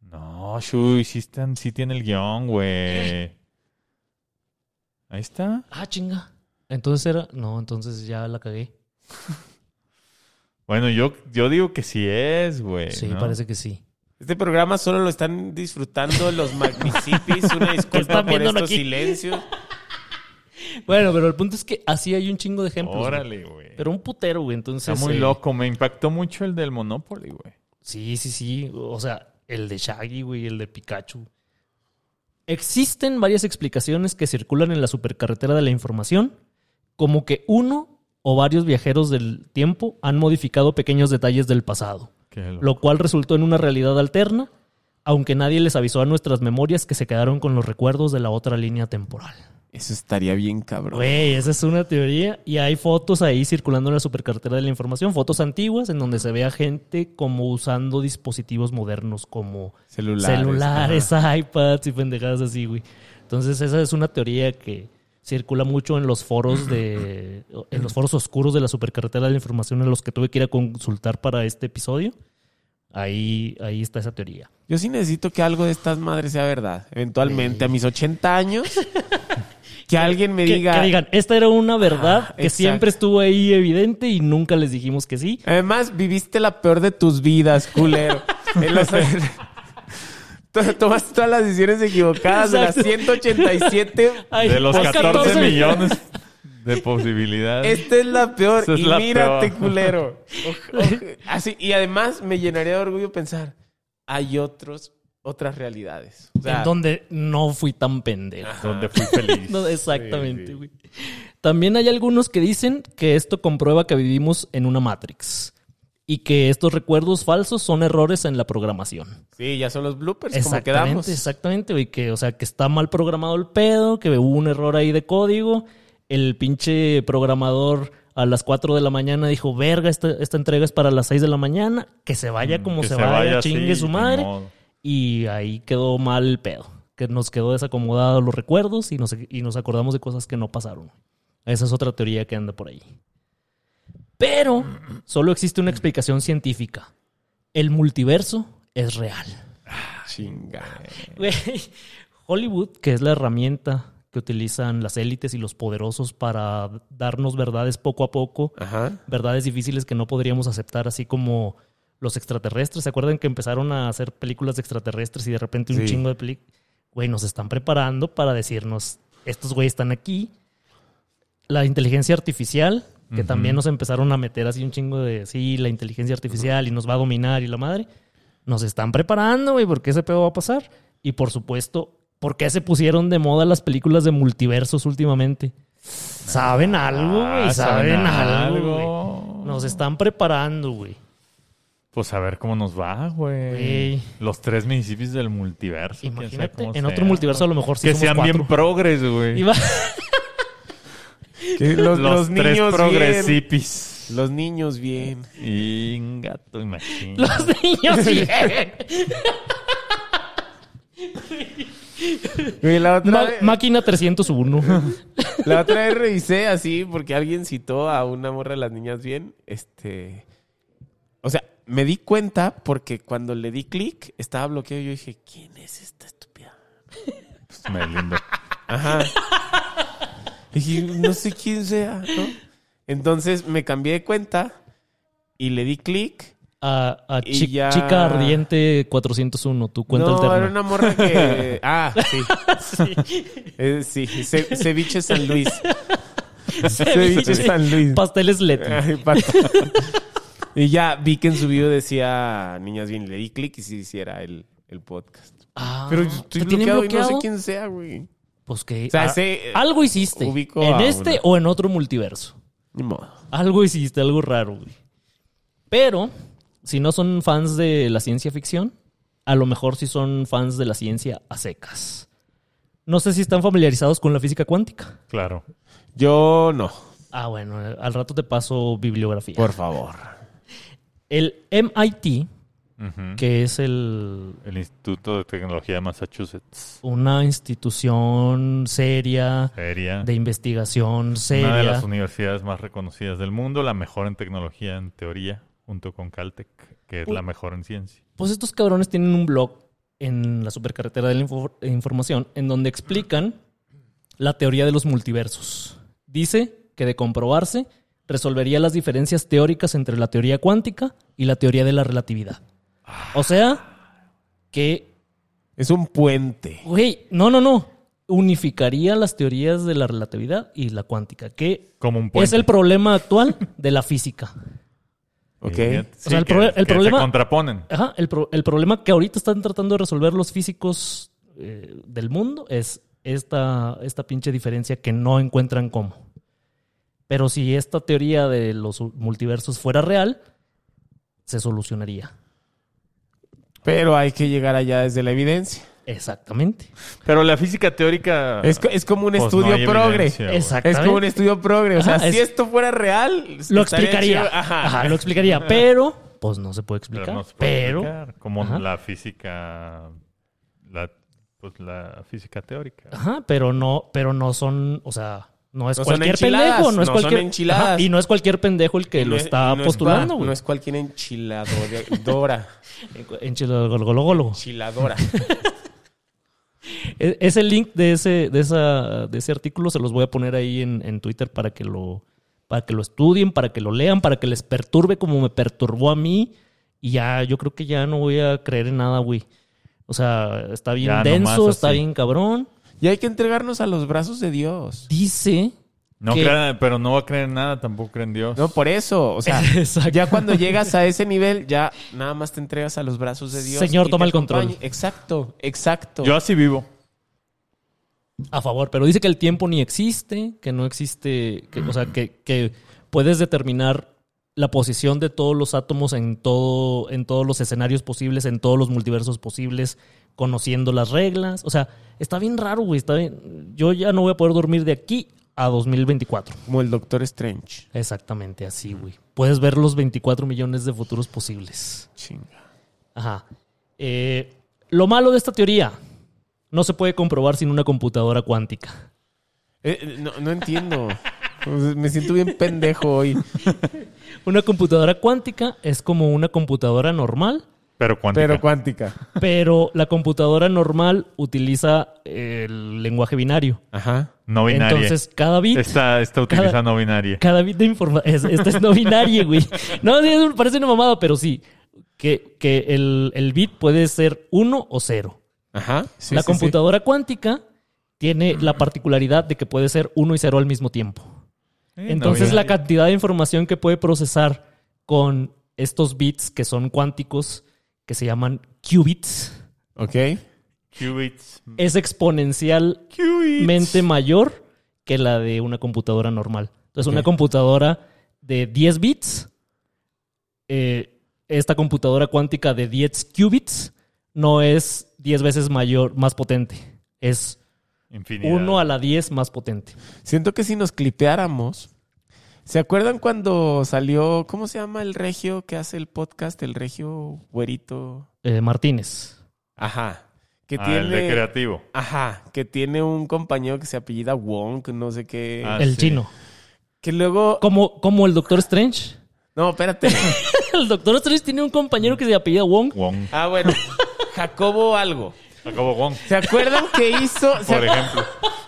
No, Shui, sí, están, sí tiene el guion, güey. Ahí está. Ah, chinga. Entonces era. No, entonces ya la cagué. Bueno, yo, yo digo que sí es, güey. Sí, ¿no? parece que sí. Este programa solo lo están disfrutando los Magnicipi's. Una disculpa por estos aquí? silencios. Bueno, pero el punto es que así hay un chingo de ejemplos. Órale, güey. Pero un putero, güey. Entonces. Está muy eh, loco. Me impactó mucho el del Monopoly, güey. Sí, sí, sí. O sea, el de Shaggy, güey, el de Pikachu. Existen varias explicaciones que circulan en la supercarretera de la información, como que uno o varios viajeros del tiempo han modificado pequeños detalles del pasado. Lo cual resultó en una realidad alterna, aunque nadie les avisó a nuestras memorias que se quedaron con los recuerdos de la otra línea temporal. Eso estaría bien cabrón. Güey, esa es una teoría. Y hay fotos ahí circulando en la supercarretera de la información, fotos antiguas en donde se ve a gente como usando dispositivos modernos como Celulares. celulares, iPads y pendejadas así, güey. Entonces esa es una teoría que circula mucho en los foros de en los foros oscuros de la supercarretera de la información en los que tuve que ir a consultar para este episodio. Ahí ahí está esa teoría. Yo sí necesito que algo de estas madres sea verdad. Eventualmente, a mis 80 años, que alguien me Que, diga. que digan, esta era una verdad Ah, que exacto. siempre estuvo ahí evidente y nunca les dijimos que sí. Además, viviste la peor de tus vidas, culero. En los- To- Tomaste todas las decisiones equivocadas de las Exacto. 187. Ay, De los hay 14 millones de posibilidades. Esta es la peor. Es y la mírate, peor. culero. Así, y además me llenaría de orgullo pensar, hay otros, otras realidades. O sea, en donde no fui tan pendejo. Donde fui feliz. No, exactamente, Sí, sí. güey. También hay algunos que dicen que esto comprueba que vivimos en una Matrix y que estos recuerdos falsos son errores en la programación. sí, ya son los bloopers, como quedamos. exactamente, güey. Que, o sea, que está mal programado el pedo, que hubo un error ahí de código. El pinche programador a las 4 de la mañana dijo, verga, esta, esta entrega es para las 6 de la mañana. Que se vaya como Mm, Que se, vaya, así, chingue su madre. Y ahí quedó mal el pedo. Que nos quedó desacomodados los recuerdos y nos, y nos acordamos de cosas que no pasaron. Esa es otra teoría que anda por ahí. Pero solo existe una explicación científica. El multiverso es real. Chinga. Güey, Hollywood, que es la herramienta que utilizan las élites y los poderosos para darnos verdades poco a poco, Ajá. verdades difíciles que no podríamos aceptar, así como los extraterrestres. ¿Se acuerdan que empezaron a hacer películas de extraterrestres y de repente un Sí. chingo de películas? Güey, nos están preparando para decirnos, estos güeyes están aquí. La inteligencia artificial, que también nos empezaron a meter así un chingo de, sí, la inteligencia artificial y nos va a dominar y la madre. Nos están preparando, güey, porque ese pedo va a pasar. Y por supuesto, ¿por qué se pusieron de moda las películas de multiversos últimamente? ¿Saben algo, güey? Ah, ¿Saben, ¿saben algo, güey? algo? Nos están preparando, güey. Pues a ver cómo nos va, güey. Los tres municipios del multiverso. Imagínate, en sea. otro multiverso a lo mejor sí Que somos sean bien progres, güey. Que los, Los, los tres niños bien. progresipis. Los niños bien. Y gato, imagínate. Los niños bien. Güey, la otra, Ma- vez, máquina 301. la otra vez revisé así porque alguien citó a una morra de las niñas bien. Este. O sea, me di cuenta porque cuando le di clic estaba bloqueado y yo dije, ¿quién es esta estúpida? Pues, me lindo. Ajá. Dije, no sé quién sea, ¿no? Entonces me cambié de cuenta y le di clic. A, a Y chi- ya- Chica Ardiente 401, tu cuenta no, alterna. era una morra que. Ah, sí. Eh, sí, ce- ceviche San Luis. ceviche San Luis. Pasteles Leti. Ay, y ya vi que en su video decía Niñas Bien. Le di clic y sí hiciera el, el podcast. Ah, Pero estoy ¿te tienen bloqueado, y no sé bloqueado? quién sea, güey. Pues que O sea, sé- algo hiciste. ¿En este una. o en otro multiverso? Algo hiciste, algo raro, güey. Pero, si no son fans de la ciencia ficción, a lo mejor sí son fans de la ciencia a secas. No sé si están familiarizados con la física cuántica. Claro. Yo no, Ah, bueno, al rato te paso bibliografía. por favor. El MIT, Que es el, El Instituto de Tecnología de Massachusetts. una institución seria, Seria. de investigación Una de seria. las universidades más reconocidas del mundo, la mejor en tecnología en teoría, junto con Caltech, que es la mejor en ciencia. Pues estos cabrones tienen un blog en la supercarretera de la info- información en donde explican la teoría de los multiversos. Dice que de comprobarse, resolvería las diferencias teóricas entre la teoría cuántica y la teoría de la relatividad. O sea, que, Es un puente. güey, no, no, no. Unificaría las teorías de la relatividad y la cuántica, que Como un puente. es el problema actual de la física. Ok. Sí, O sea, el que- proble- el que problema- Se contraponen. Ajá, el, pro- el problema que ahorita están tratando de resolver los físicos eh, del mundo es esta, esta pinche diferencia que no encuentran cómo. Pero si esta teoría de los multiversos fuera real, se solucionaría. Pero hay que llegar allá desde la evidencia. Exactamente. Pero la física teórica. Es, es como un pues, no estudio hay progre. Exactamente. Es como un estudio progre. O sea, Ajá, es- si esto fuera real, Lo explicaría. Ajá. Ajá, lo explicaría. Pero, pues no se puede Pero explicar. no se puede Pero, explicar, Como Ajá. la física. La, pues la física teórica. ajá, pero no, pero no son, o sea, no es No son cualquier pendejo, no es no son cualquier enchiladas. Ajá, y no es cualquier pendejo el que lo es- está es postulando, güey. No es cualquier enchiladora. Enchilador. Enchiladora. E- Ese link de ese, de esa, de ese artículo se los voy a poner ahí en, en Twitter para que lo, para que lo estudien, para que lo lean, para que les perturbe como me perturbó a mí. Y ya, yo creo que ya no voy a creer en nada, güey. O sea, está bien Ya, denso, está bien cabrón. Y hay que entregarnos a los brazos de Dios. Dice. No que- pero no va a creer en nada, tampoco cree en Dios. No, por eso. O sea, ya cuando llegas a ese nivel, ya nada más te entregas a los brazos de Dios. Señor, toma el control. acompaña. Exacto, exacto. Yo así vivo. A favor, pero dice que el tiempo ni existe, que no existe, que, o sea, que, que puedes determinar la posición de todos los átomos en todo, en todos los escenarios posibles, en todos los multiversos posibles, conociendo las reglas. O sea, está bien raro, güey. Está bien. Yo ya no voy a poder dormir de aquí a 2024. Como el Doctor Strange. Exactamente así, güey. Puedes ver los 24 millones de futuros posibles. Chinga. Ajá. Eh, lo malo de esta teoría no se puede comprobar sin una computadora cuántica. Eh, no, no entiendo. Me siento bien pendejo hoy. Una computadora cuántica es como una computadora normal, Pero cuántica. Pero cuántica. pero la computadora normal utiliza el lenguaje binario. Ajá. no binaria. Entonces, cada bit, Esta, esta utiliza no binaria. cada bit de información. Esta es no binaria, güey. No, sí, parece una mamada, pero sí. Que, que el, el bit puede ser uno o cero. Ajá. Sí, la sí, sí. computadora cuántica tiene la particularidad de que puede ser uno y cero al mismo tiempo. Entonces no la cantidad de información que puede procesar con estos bits que son cuánticos, que se llaman qubits, Ok. Qubits. es exponencialmente mayor que la de una computadora normal. Entonces una computadora de 10 bits, eh, esta computadora cuántica de 10 qubits no es 10 veces mayor, más potente. Es Infinidad. 1 a la 10 más potente. Siento que si nos clipeáramos. ¿Se acuerdan cuando salió, cómo se llama el regio que hace el podcast? El regio güerito. Eh, Martínez. Ajá. Que Ah, tiene. el de creativo. Ajá. Que tiene un compañero que se apellida Wong, no sé qué. Ah, el sí. chino. Que luego. Como, como el Doctor Strange. No, espérate. El Doctor Strange tiene un compañero que se apellida Wong. Wong. ah, bueno. Jacobo algo. Wong, ¿Se acuerdan que hizo. se por acu- ejemplo.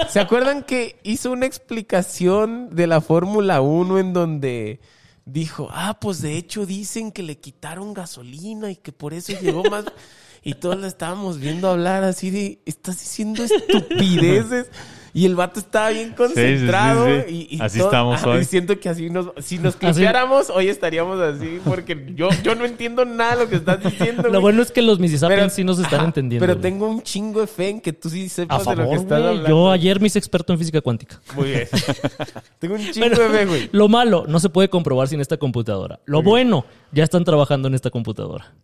¿Se acuerdan que hizo una explicación de la Fórmula 1 en donde dijo, ah, pues de hecho dicen que le quitaron gasolina y que por eso llegó más... Y todos la estábamos viendo hablar así de, estás diciendo estupideces. Y el vato estaba bien concentrado. sí, sí. Y, y Así todo- estamos hoy. y siento que así nos, si nos clipeáramos, hoy estaríamos así, porque yo, yo no entiendo nada de lo que estás diciendo. Lo güey. bueno es que los Mississippians sí nos están ajá, entendiendo. Pero güey. tengo un chingo de fe en que tú sí sepas de lo que estás güey. hablando. Yo ayer me hice experto en física cuántica. Muy bien. Tengo un chingo de fe, güey. Lo malo, no se puede comprobar sin esta computadora. Lo bueno, ya están trabajando en esta computadora.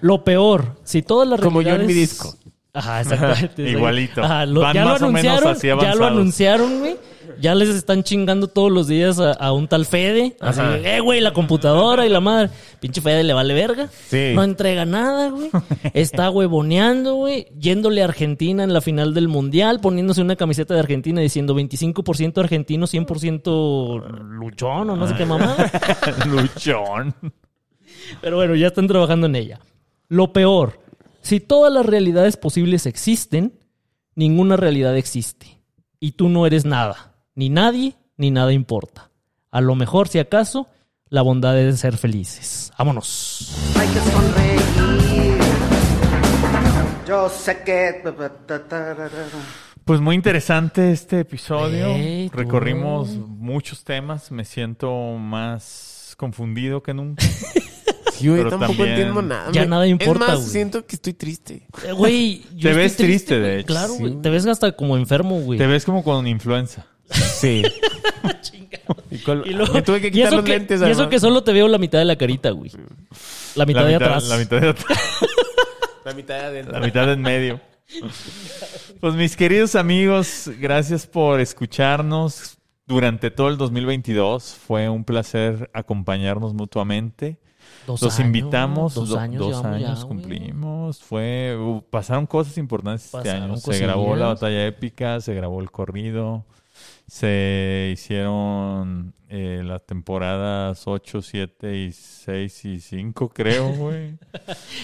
Lo peor, si todas las Como yo en mi disco. Ajá, exactamente. Igualito. Ajá, lo- Van ya más lo o menos anunciaron, así ya lo anunciaron, güey. Ya les están chingando todos los días a, a un tal Fede. Así, Ajá. eh, güey, la computadora y la madre. Pinche Fede le vale verga. Sí. No entrega nada, güey. Está huevoneando, güey. Yéndole a Argentina en la final del Mundial, poniéndose una camiseta de Argentina diciendo 25% argentino, 100% luchón o no sé qué mamada. Luchón. Pero bueno, ya están trabajando en ella. Lo peor, si todas las realidades posibles existen, ninguna realidad existe. Y tú no eres nada. Ni nadie, ni nada importa. A lo mejor, si acaso, la bondad de ser felices. Vámonos. Hay que sonreír. Yo sé que. Pues muy interesante este episodio. Recorrimos muchos temas. Me siento más confundido que nunca. Sí, güey, Pero tampoco también- entiendo nada. Ya Me- nada importa, Es más, güey. siento que estoy triste. Eh, Güey, yo Te ves triste, de hecho. Claro, Sí, güey. Te ves hasta como enfermo, güey. Te ves como con influenza. Sí. y, con- Y, luego- me tuve que quitar eso los que, lentes. y eso que solo te veo la mitad de la carita, güey. La mitad la de mitad, atrás. La mitad de atrás. La mitad de adentro. La mitad de en medio. Pues mis queridos amigos, gracias por escucharnos durante todo el 2022. Fue un placer acompañarnos mutuamente. Dos Los años, invitamos. Dos do- años, dos llevamos ya, años güey. cumplimos. Fue, uh, pasaron cosas importantes este año. Se grabó la batalla épica, se grabó el corrido, se hicieron eh, las temporadas 8, 7 y 6 y 5, creo, güey.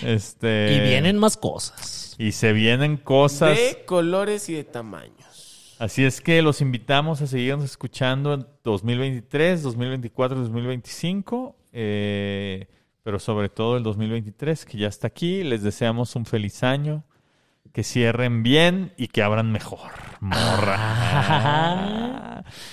este, Y vienen más cosas. Y se vienen cosas. De colores y de tamaños. Así es que los invitamos a seguirnos escuchando en 2023, 2024, 2025, eh, pero sobre todo el 2023 que ya está aquí. Les deseamos un feliz año, que cierren bien y que abran mejor. Morra.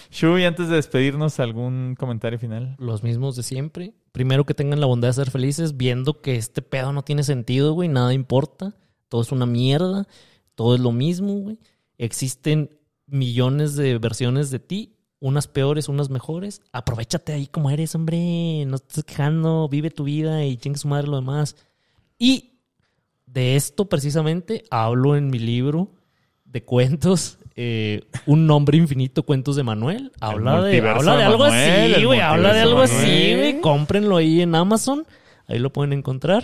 Shui, antes de despedirnos, ¿algún comentario final? Los mismos de siempre. Primero que tengan la bondad de ser felices, viendo que este pedo no tiene sentido, güey. Nada importa. Todo es una mierda. Todo es lo mismo, güey. Existen millones de versiones de ti. Unas peores, unas mejores. Aprovechate ahí como eres, hombre. No te estés quejando. Vive tu vida y chingue su madre lo demás. Y de esto precisamente hablo en mi libro de cuentos. eh, un nombre infinito, cuentos de Manuel. Habla de, habla de algo Manuel, así, güey. Habla de algo así, güey. Cómprenlo ahí en Amazon. Ahí lo pueden encontrar.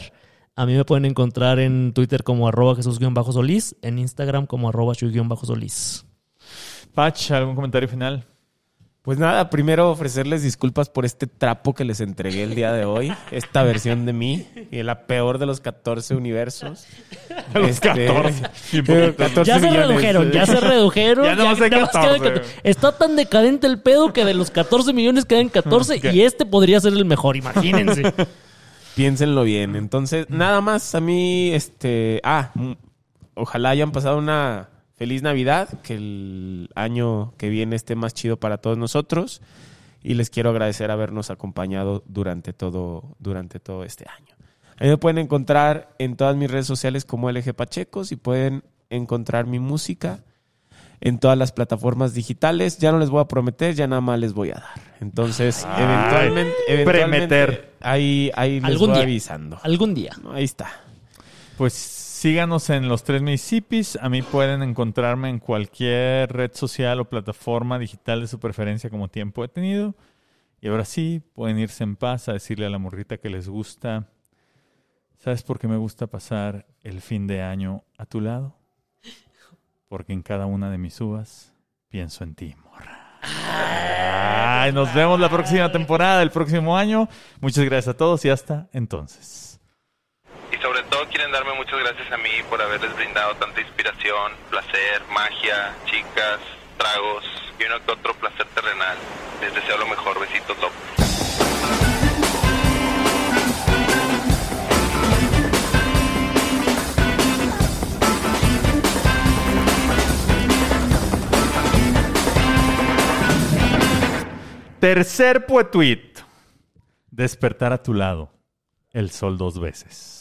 A mí me pueden encontrar en Twitter como arroba Jesús-Solís, en Instagram como arroba Chuy-Solís. Patch, ¿algún comentario final? Pues nada, primero ofrecerles disculpas por este trapo que les entregué el día de hoy. Esta versión de mí, y la peor de los 14 universos. Los Este, 14. Bien eh, poquito. 14 Ya se millones. redujeron, ya se redujeron. Ya hay nada más 14. quedan 14. Está tan decadente el pedo que de los 14 millones quedan 14 Ok. y este podría ser el mejor, imagínense. Piénsenlo bien. Entonces, nada más a mí, este... Ah, ojalá hayan pasado una feliz Navidad, que el año que viene esté más chido para todos nosotros. Y les quiero agradecer habernos acompañado durante todo, durante todo este año. Ahí me pueden encontrar en todas mis redes sociales como LG Pachecos y pueden encontrar mi música en todas las plataformas digitales. Ya no les voy a prometer, ya nada más les voy a dar. Entonces, Ay, eventualmente, eventualmente premeter. ahí, ahí les Algún voy día. avisando. Algún día. Ahí está. Pues síganos en los tres municipios. A mí pueden encontrarme en cualquier red social o plataforma digital de su preferencia como tiempo he tenido. Y ahora sí, pueden irse en paz a decirle a la morrita que les gusta. ¿Sabes por qué me gusta pasar el fin de año a tu lado? Porque en cada una de mis uvas pienso en ti, morra. Ay, nos vemos la próxima temporada del próximo año. Muchas gracias a todos y hasta entonces. Sobre todo quieren darme muchas gracias a mí por haberles brindado tanta inspiración, placer, magia, chicas, tragos y uno que otro placer terrenal. Les deseo lo mejor. Besitos, López. Tercer poetuit. Despertar a tu lado. El sol dos veces.